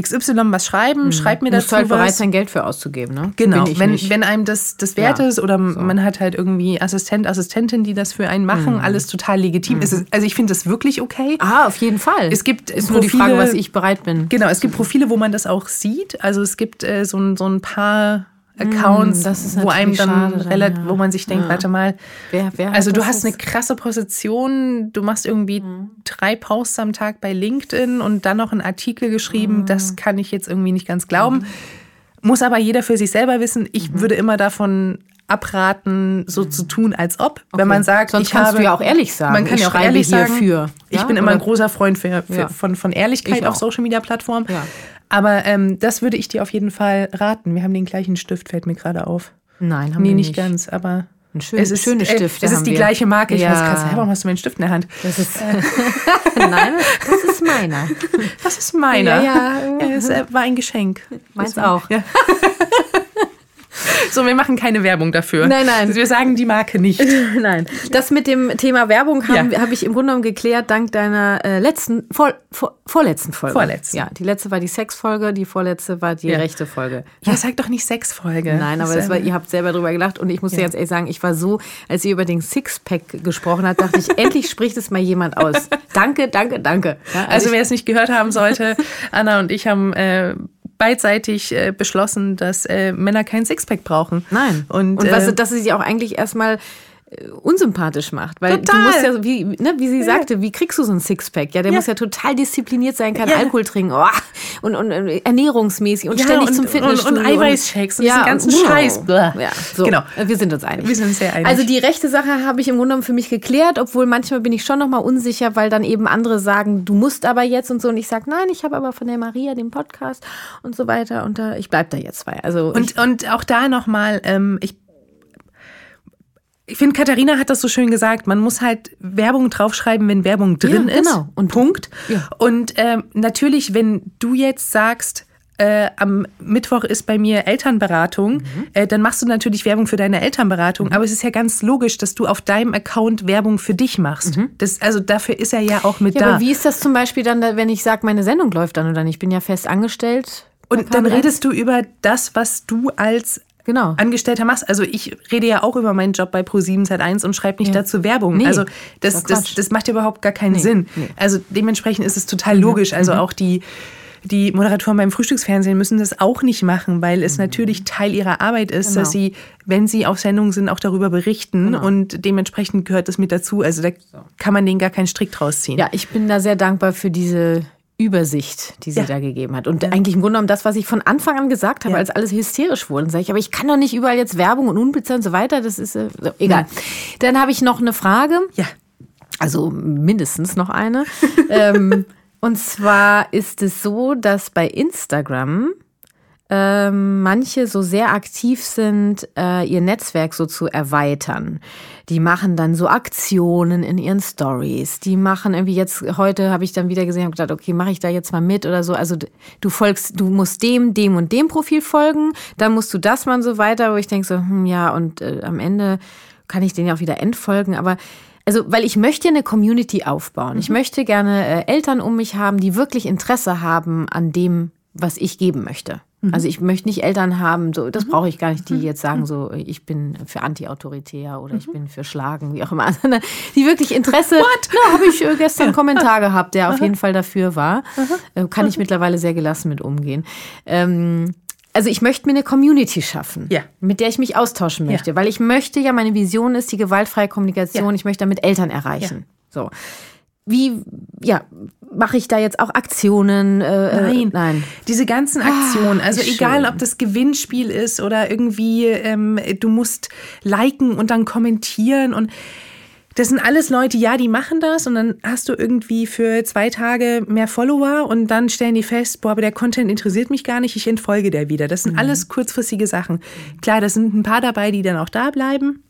XY was schreiben, mhm. schreib mir dazu halt was. bereit sein, Geld für auszugeben, ne? Genau, wenn, wenn einem das, das wert ja, ist oder so. man hat halt irgendwie Assistent, Assistentin, die das für einen machen, mhm. alles total legitim. Mhm. Ist, also ich finde das wirklich okay. Ah, auf jeden Fall. Es gibt ist Profile, nur die Frage, was ich bereit bin. Genau, es gibt Profile, wo man das auch sieht. Also es gibt äh, so, so ein paar Accounts, mm, wo einem dann relativ, ja. wo man sich denkt, ja. warte mal, wer, wer also du hast eine krasse Position, du machst irgendwie mhm. drei Posts am Tag bei LinkedIn und dann noch einen Artikel geschrieben, mhm. das kann ich jetzt irgendwie nicht ganz glauben. Mhm. Muss aber jeder für sich selber wissen. Ich mhm. würde immer davon abraten, so zu tun, als ob. Okay. Wenn man sagt, Sonst ich kannst habe, du ja auch ehrlich sagen. Man kann ja auch ehrlich sagen, für, ich bin immer ein großer Freund für, für, ja. von, von Ehrlichkeit auf Social Media Plattformen. Ja. Aber ähm, das würde ich dir auf jeden Fall raten. Wir haben den gleichen Stift, fällt mir gerade auf. Nein, haben nee, wir nicht. nicht ganz, aber ein schön, es ist, schöne äh, Stift. Es ist die wir. gleiche Marke. Ich ja. weiß krass, warum hast du meinen Stift in der Hand? Das ist, Nein, das ist meiner. Das ist meiner. Ja, ja. Es äh, war ein Geschenk. Meins auch. Ja. So, wir machen keine Werbung dafür. Nein, nein. Wir sagen die Marke nicht. nein. Das mit dem Thema Werbung habe ja. hab ich im Grunde genommen geklärt, dank deiner äh, letzten, vor, vor, vorletzten Folge. Vorletzten. Ja, die letzte war die Sexfolge, die vorletzte war die ja. rechte Folge. Ja, sag doch nicht Sexfolge. Nein, aber das war, ihr habt selber drüber gelacht und ich muss ja. dir jetzt ehrlich sagen, ich war so, als ihr über den Sixpack gesprochen habt, dachte ich, endlich spricht es mal jemand aus. Danke, danke, danke. Also, also wer es nicht gehört haben sollte, Anna und ich haben äh, beidseitig äh, beschlossen, dass äh, Männer kein Sixpack brauchen. Nein. Und, und was, äh, dass sie sich auch eigentlich erstmal unsympathisch macht. Weil total. du musst ja, wie, ne, wie sie ja. sagte, wie kriegst du so ein Sixpack? Ja, der ja. muss ja total diszipliniert sein, kein ja. Alkohol trinken oh, und, und, und, ernährungsmäßig und ständig und, zum Fitnessstudio. Und, und Eiweißshakes und, und diesen ganzen und, Scheiß. Ja, so. Genau. Wir sind uns einig. Wir sind uns sehr einig. Also die rechte Sache habe ich im Grunde genommen für mich geklärt, obwohl manchmal bin ich schon noch mal unsicher, weil dann eben andere sagen, du musst aber jetzt und so. Und ich sage, nein, ich habe aber von der Maria den Podcast und so weiter und da, ich bleibe da jetzt bei. Also und, und auch da nochmal, ähm, ich ich finde, Katharina hat das so schön gesagt. Man muss halt Werbung draufschreiben, wenn Werbung drin ja, genau. ist. Und Punkt. Ja. Und ähm, natürlich, wenn du jetzt sagst, äh, am Mittwoch ist bei mir Elternberatung, mhm. äh, dann machst du natürlich Werbung für deine Elternberatung. Mhm. Aber es ist ja ganz logisch, dass du auf deinem Account Werbung für dich machst. Mhm. Das, also dafür ist er ja auch mit ja, da. Aber wie ist das zum Beispiel dann, wenn ich sage, meine Sendung läuft dann oder nicht? Ich bin ja fest angestellt. Und dann redest du über das, was du als genau. Angestellter machst. Also ich rede ja auch über meinen Job bei Pro7 Sat1 und schreibe nicht ja. dazu Werbung. Nee, also das, das, das, macht ja überhaupt gar keinen nee, Sinn. Nee. Also dementsprechend ist es total logisch. Also mhm. auch die die Moderatoren beim Frühstücksfernsehen müssen das auch nicht machen, weil es mhm. natürlich Teil ihrer Arbeit ist, genau. dass sie, wenn sie auf Sendung sind, auch darüber berichten genau. und dementsprechend gehört das mit dazu. Also da kann man denen gar keinen Strick draus ziehen. Ja, ich bin da sehr dankbar für diese Übersicht, die sie ja. da gegeben hat. Und ja. eigentlich im Grunde genommen das, was ich von Anfang an gesagt habe, ja. als alles hysterisch wurde. Sag ich, aber ich kann doch nicht überall jetzt Werbung und Unbezahlt und so weiter. Das ist äh, so, egal. Dann habe ich noch eine Frage. Ja. Also mindestens noch eine. ähm, und zwar ist es so, dass bei Instagram ähm, manche so sehr aktiv sind, äh, ihr Netzwerk so zu erweitern. Die machen dann so Aktionen in ihren Stories. Die machen irgendwie jetzt, heute habe ich dann wieder gesehen und gedacht, okay, mache ich da jetzt mal mit oder so. Also du folgst, du musst dem, dem und dem Profil folgen, dann musst du das mal und so weiter, wo ich denke so, hm, ja, und äh, am Ende kann ich den ja auch wieder entfolgen, aber also, weil ich möchte eine Community aufbauen. Mhm. Ich möchte gerne äh, Eltern um mich haben, die wirklich Interesse haben an dem, was ich geben möchte. Mhm. Also ich möchte nicht Eltern haben, so das mhm. brauche ich gar nicht, die mhm. jetzt sagen so, ich bin für anti-autoritär oder ich bin für Schlagen, wie auch immer, die wirklich Interesse. What? Habe ich äh, gestern einen Kommentar gehabt, der auf jeden Fall dafür war. Äh, kann ich mittlerweile sehr gelassen mit umgehen. Ähm, also ich möchte mir eine Community schaffen, ja. mit der ich mich austauschen möchte, ja. weil ich möchte ja, meine Vision ist die gewaltfreie Kommunikation, ja. ich möchte damit Eltern erreichen. So wie, ja, mache ich da jetzt auch Aktionen? Äh, äh nein. nein. Diese ganzen Aktionen, also ah, egal, ob das Gewinnspiel ist oder irgendwie, ähm, du musst liken und dann kommentieren und das sind alles Leute, ja, die machen das und dann hast du irgendwie für zwei Tage mehr Follower und dann stellen die fest, boah, aber der Content interessiert mich gar nicht, ich entfolge der wieder. Das sind mhm. alles kurzfristige Sachen. Klar, das sind ein paar dabei, die dann auch da bleiben.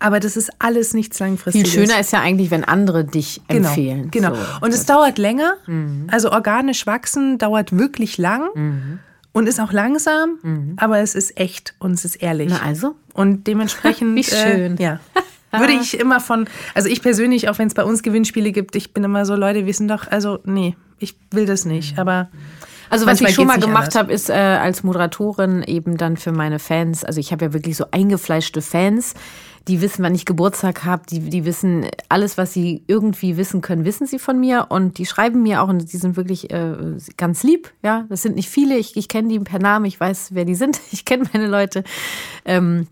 Aber das ist alles nichts langfristiges. Viel schöner ist ja eigentlich, wenn andere dich genau, empfehlen. Genau. So. Und es dauert länger. Mhm. Also organisch wachsen dauert wirklich lang. Mhm. Und ist auch langsam, mhm. aber es ist echt und es ist ehrlich. Na also? Und dementsprechend. Wie schön. Äh, ja. Würde ich immer von, also ich persönlich, auch wenn es bei uns Gewinnspiele gibt, ich bin immer so, Leute, wir sind doch, also nee, ich will das nicht. Mhm. Aber also was ich schon mal gemacht habe, ist äh, als Moderatorin eben dann für meine Fans, also ich habe ja wirklich so eingefleischte Fans, die wissen, wann ich Geburtstag habe, die, die wissen alles, was sie irgendwie wissen können, wissen sie von mir und die schreiben mir auch und die sind wirklich äh, ganz lieb, ja, das sind nicht viele, ich, ich kenne die per Namen, ich weiß, wer die sind, ich kenne meine Leute. Ähm,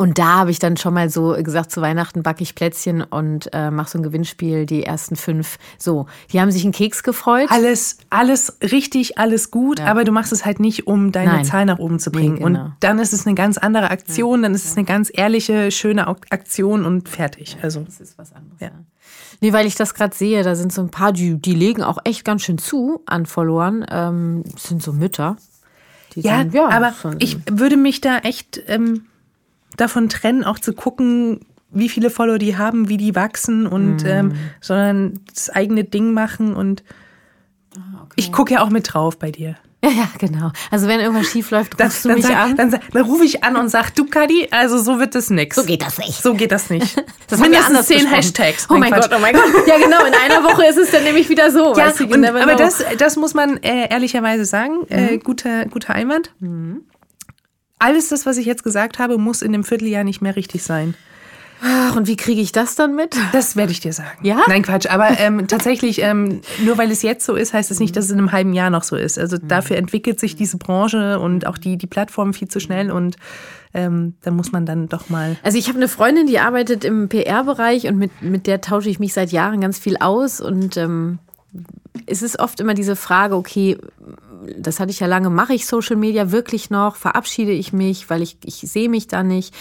Und da habe ich dann schon mal so gesagt, zu Weihnachten backe ich Plätzchen und äh, mache so ein Gewinnspiel, die ersten fünf. So, die haben sich einen Keks gefreut. Alles, alles richtig, alles gut, ja. aber du machst es halt nicht, um deine Nein. Zahl nach oben zu bringen. Nee, genau. Und dann ist es eine ganz andere Aktion, ja. dann ist es eine ganz ehrliche, schöne Aktion und fertig. Also, das ist was anderes. Ja. Nee, weil ich das gerade sehe, da sind so ein paar, die, die legen auch echt ganz schön zu an Followern. Ähm, sind so Mütter. ja, sagen, ja, aber ich würde mich da echt ähm, davon trennen, auch zu gucken, wie viele Follower die haben, wie die wachsen und mm. ähm, sondern das eigene Ding machen und ah, okay. ich gucke ja auch mit drauf bei dir. Ja, ja, genau. Also wenn irgendwas schief läuft, rufst das, du mich sag, an. Dann, dann rufe ich an und sag, du Kadi, also so wird das nix. So geht das nicht. So geht das nicht. Das sind ja anders zehn Hashtags. Oh mein Gott, oh mein Gott. Ja, genau. In einer Woche ist es dann nämlich wieder so. Ja, und, aber das, das muss man äh, ehrlicherweise sagen. Äh, mhm. Äh, guter, guter Einwand. Mhm alles das, was ich jetzt gesagt habe, muss in dem Vierteljahr nicht mehr richtig sein. Ach, und wie kriege ich das dann mit? Das werde ich dir sagen. Ja? Nein, Quatsch. Aber ähm, tatsächlich, ähm, nur weil es jetzt so ist, heißt es das nicht, dass es in einem halben Jahr noch so ist. Also mhm. dafür entwickelt sich diese Branche und auch die, die Plattform viel zu schnell und ähm, da muss man dann doch mal. Also ich habe eine Freundin, die arbeitet im PR-Bereich und mit, mit der tausche ich mich seit Jahren ganz viel aus und ähm, es ist oft immer diese Frage, okay, das hatte ich ja lange, mache ich Social Media wirklich noch? Verabschiede ich mich, weil ich, ich sehe mich da nicht?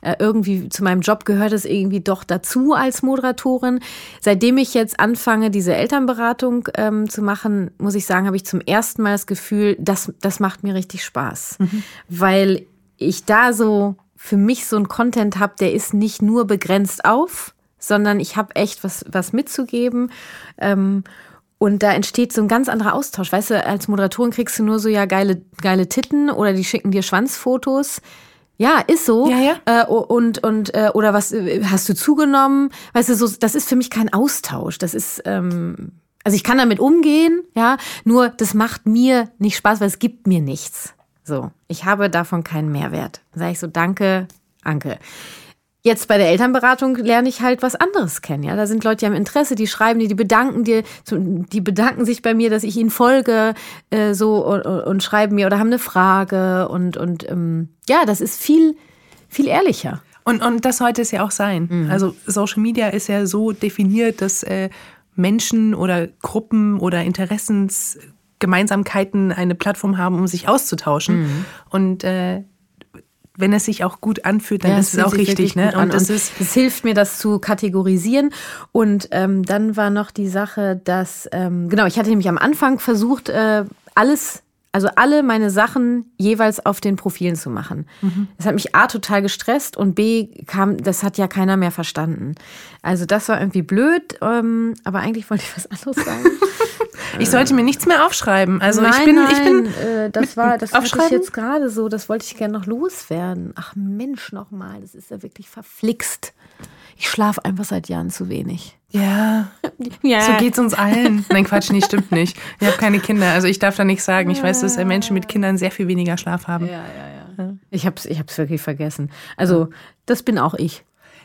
Äh, irgendwie zu meinem Job gehört es irgendwie doch dazu als Moderatorin. Seitdem ich jetzt anfange, diese Elternberatung ähm, zu machen, muss ich sagen, habe ich zum ersten Mal das Gefühl, das, das macht mir richtig Spaß. Mhm. Weil ich da so für mich so ein Content habe, der ist nicht nur begrenzt auf, sondern ich habe echt was, was mitzugeben. Ähm, und da entsteht so ein ganz anderer Austausch. Weißt du, als Moderatorin kriegst du nur so ja geile, geile Titten oder die schicken dir Schwanzfotos. Ja, ist so. Ja, ja. Äh, und, und, äh, oder was äh, hast du zugenommen? Weißt du, so, das ist für mich kein Austausch. Das ist, ähm, also ich kann damit umgehen, ja, nur das macht mir nicht Spaß, weil es gibt mir nichts. So, ich habe davon keinen Mehrwert. Sage ich so, danke, Anke. Jetzt bei der Elternberatung lerne ich halt was anderes kennen. Ja, da sind Leute, die haben Interesse, die schreiben dir, die bedanken dir, die bedanken sich bei mir, dass ich ihnen folge, äh, so und, und, schreiben mir oder haben eine Frage und und ähm, ja, das ist viel viel ehrlicher. Und und das sollte es ja auch sein. Mhm. Also Social Media ist ja so definiert, dass äh, Menschen oder Gruppen oder Interessensgemeinsamkeiten eine Plattform haben, um sich auszutauschen. Mhm. Und äh, wenn es sich auch gut anfühlt, dann ja, ist es auch richtig. Ne? Und, das, ist das hilft mir, das zu kategorisieren. Und ähm, dann war noch die Sache, dass, ähm, genau, ich hatte nämlich am Anfang versucht, äh, alles also alle meine Sachen jeweils auf den Profilen zu machen. Mhm. Das hat mich A total gestresst und B kam, das hat ja keiner mehr verstanden. Also das war irgendwie blöd, ähm, aber eigentlich wollte ich was anderes sagen. Ich sollte mir nichts mehr aufschreiben. Also nein, ich bin, nein, ich bin. Äh, das war, das hatte ich jetzt gerade so. Das wollte ich gerne noch loswerden. Ach Mensch, nochmal, das ist ja wirklich verflixt. Ich schlafe einfach seit Jahren zu wenig. Ja, ja. so geht's uns allen. Nein, Quatsch, nicht, stimmt nicht. Ich habe keine Kinder, also ich darf da nichts sagen. Ich weiß, dass Menschen mit Kindern sehr viel weniger Schlaf haben. Ja, ja, ja. Ich habe es ich hab's wirklich vergessen. Also, das bin auch ich.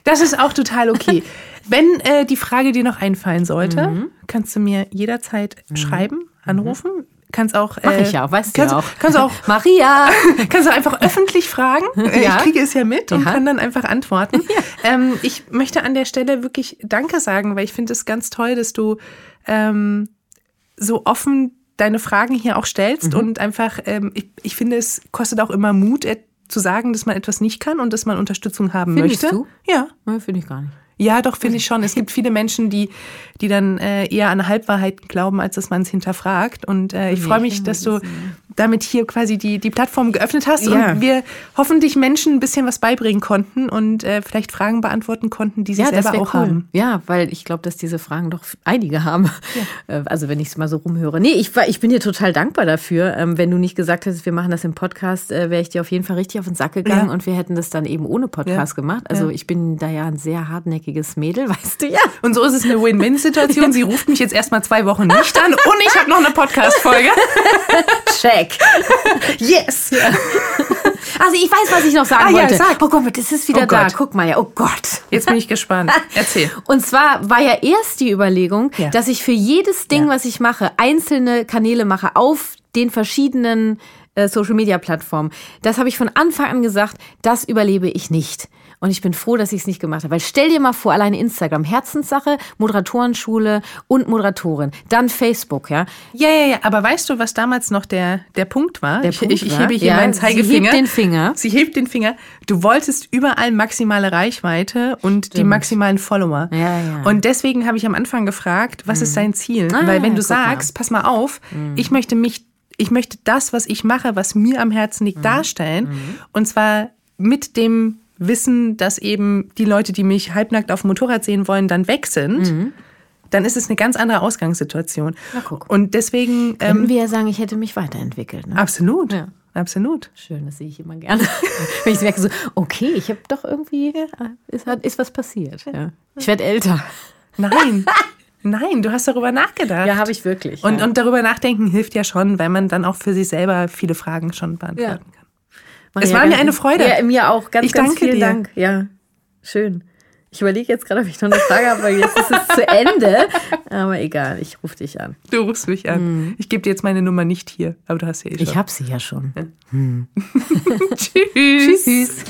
Das ist auch total okay. Wenn äh, die Frage dir noch einfallen sollte, mhm. kannst du mir jederzeit mhm. schreiben, anrufen. Kannst auch. Mach ich ja, weißt kannst, du auch. Kannst auch. Maria! kannst du einfach öffentlich fragen. Ja? Ich kriege es ja mit und ja. kann dann einfach antworten. Ja. Ähm, ich möchte an der Stelle wirklich Danke sagen, weil ich finde es ganz toll, dass du ähm, so offen deine Fragen hier auch stellst mhm. und einfach, ähm, ich, ich finde, es kostet auch immer Mut, zu sagen, dass man etwas nicht kann und dass man Unterstützung haben Findest möchte. Du? Ja. ja Finde ich gar nicht. Ja, doch, finde ich schon. Es gibt viele Menschen, die, die dann äh, eher an Halbwahrheiten glauben, als dass man es hinterfragt. Und äh, ich nee, freue mich, dass du damit hier quasi die, die Plattform geöffnet hast ja. und wir hoffentlich Menschen ein bisschen was beibringen konnten und äh, vielleicht Fragen beantworten konnten, die sie ja, selber auch cool. haben. Ja, weil ich glaube, dass diese Fragen doch einige haben. Ja. Äh, also wenn ich es mal so rumhöre. Nee, ich, ich bin dir total dankbar dafür. Ähm, wenn du nicht gesagt hättest, wir machen das im Podcast, äh, wäre ich dir auf jeden Fall richtig auf den Sack gegangen und wir hätten das dann eben ohne Podcast gemacht. Also ich bin da ja ein sehr hartnäckiges Mädel, weißt du ja. Und so ist es eine Win-Win-Situation. Sie ruft mich jetzt erstmal zwei Wochen nicht an und ich habe noch eine Podcast-Folge. Check. yes! Ja. Also ich weiß, was ich noch sagen ah, wollte. Ja, sag. Oh Gott, das ist wieder oh da. Gott. Guck mal, ja. Oh Gott. Jetzt bin ich gespannt. Erzähl. Und zwar war ja erst die Überlegung, ja. dass ich für jedes Ding, ja. was ich mache, einzelne Kanäle mache auf den verschiedenen äh, Social-Media-Plattformen. Das habe ich von Anfang an gesagt, das überlebe ich nicht. Und ich bin froh, dass ich es nicht gemacht habe. Weil stell dir mal vor, alleine Instagram, Herzenssache, Moderatorenschule und Moderatorin. Dann Facebook, ja. Ja, ja, ja. Aber weißt du, was damals noch der, der Punkt war? Der ich, Punkt ich, ich hebe hier Ja, meinen sie Zeigefinger. hebt den Finger. Sie hebt den Finger. Du wolltest überall maximale Reichweite und die maximalen Follower. Ja, ja. Mhm. Und deswegen habe ich am Anfang gefragt, was ist dein Ziel? Ah, Weil wenn du guck mal. Mhm. sagst, pass mal auf, ich möchte mich, ich möchte das, was ich mache, was mir am Herzen Mhm. liegt, darstellen. Und zwar mit dem Wissen, dass eben die Leute, die mich halbnackt auf dem Motorrad sehen wollen, dann weg sind. Dann ist es eine ganz andere Ausgangssituation. Mhm. Na, guck. Und deswegen, ähm, wir ja sagen, ich hätte mich weiterentwickelt. Ne? absolut, Ja. absolut. Schön, das sehe ich immer gerne. Wenn ich merke, so, okay, ich habe doch irgendwie, ist, ist was passiert. Ja. Ich werde älter. Nein, nein, du hast darüber nachgedacht. Ja, habe ich wirklich. Und, ja. und darüber nachdenken hilft ja schon, weil man dann auch für sich selber viele Fragen schon beantworten Ja. kann. Es war mir eine Freude. Ja, mir auch. Ganz, Ich ganz danke vielen dir. Dank. Ja, schön. Ich überlege jetzt gerade, ob ich noch eine Frage habe, weil jetzt ist es zu Ende. Aber egal, ich rufe dich an. Du rufst mich an. Ich gebe dir jetzt meine Nummer nicht hier, aber du hast sie eh schon. Ich habe sie ja schon. Tschüss. Tschüss.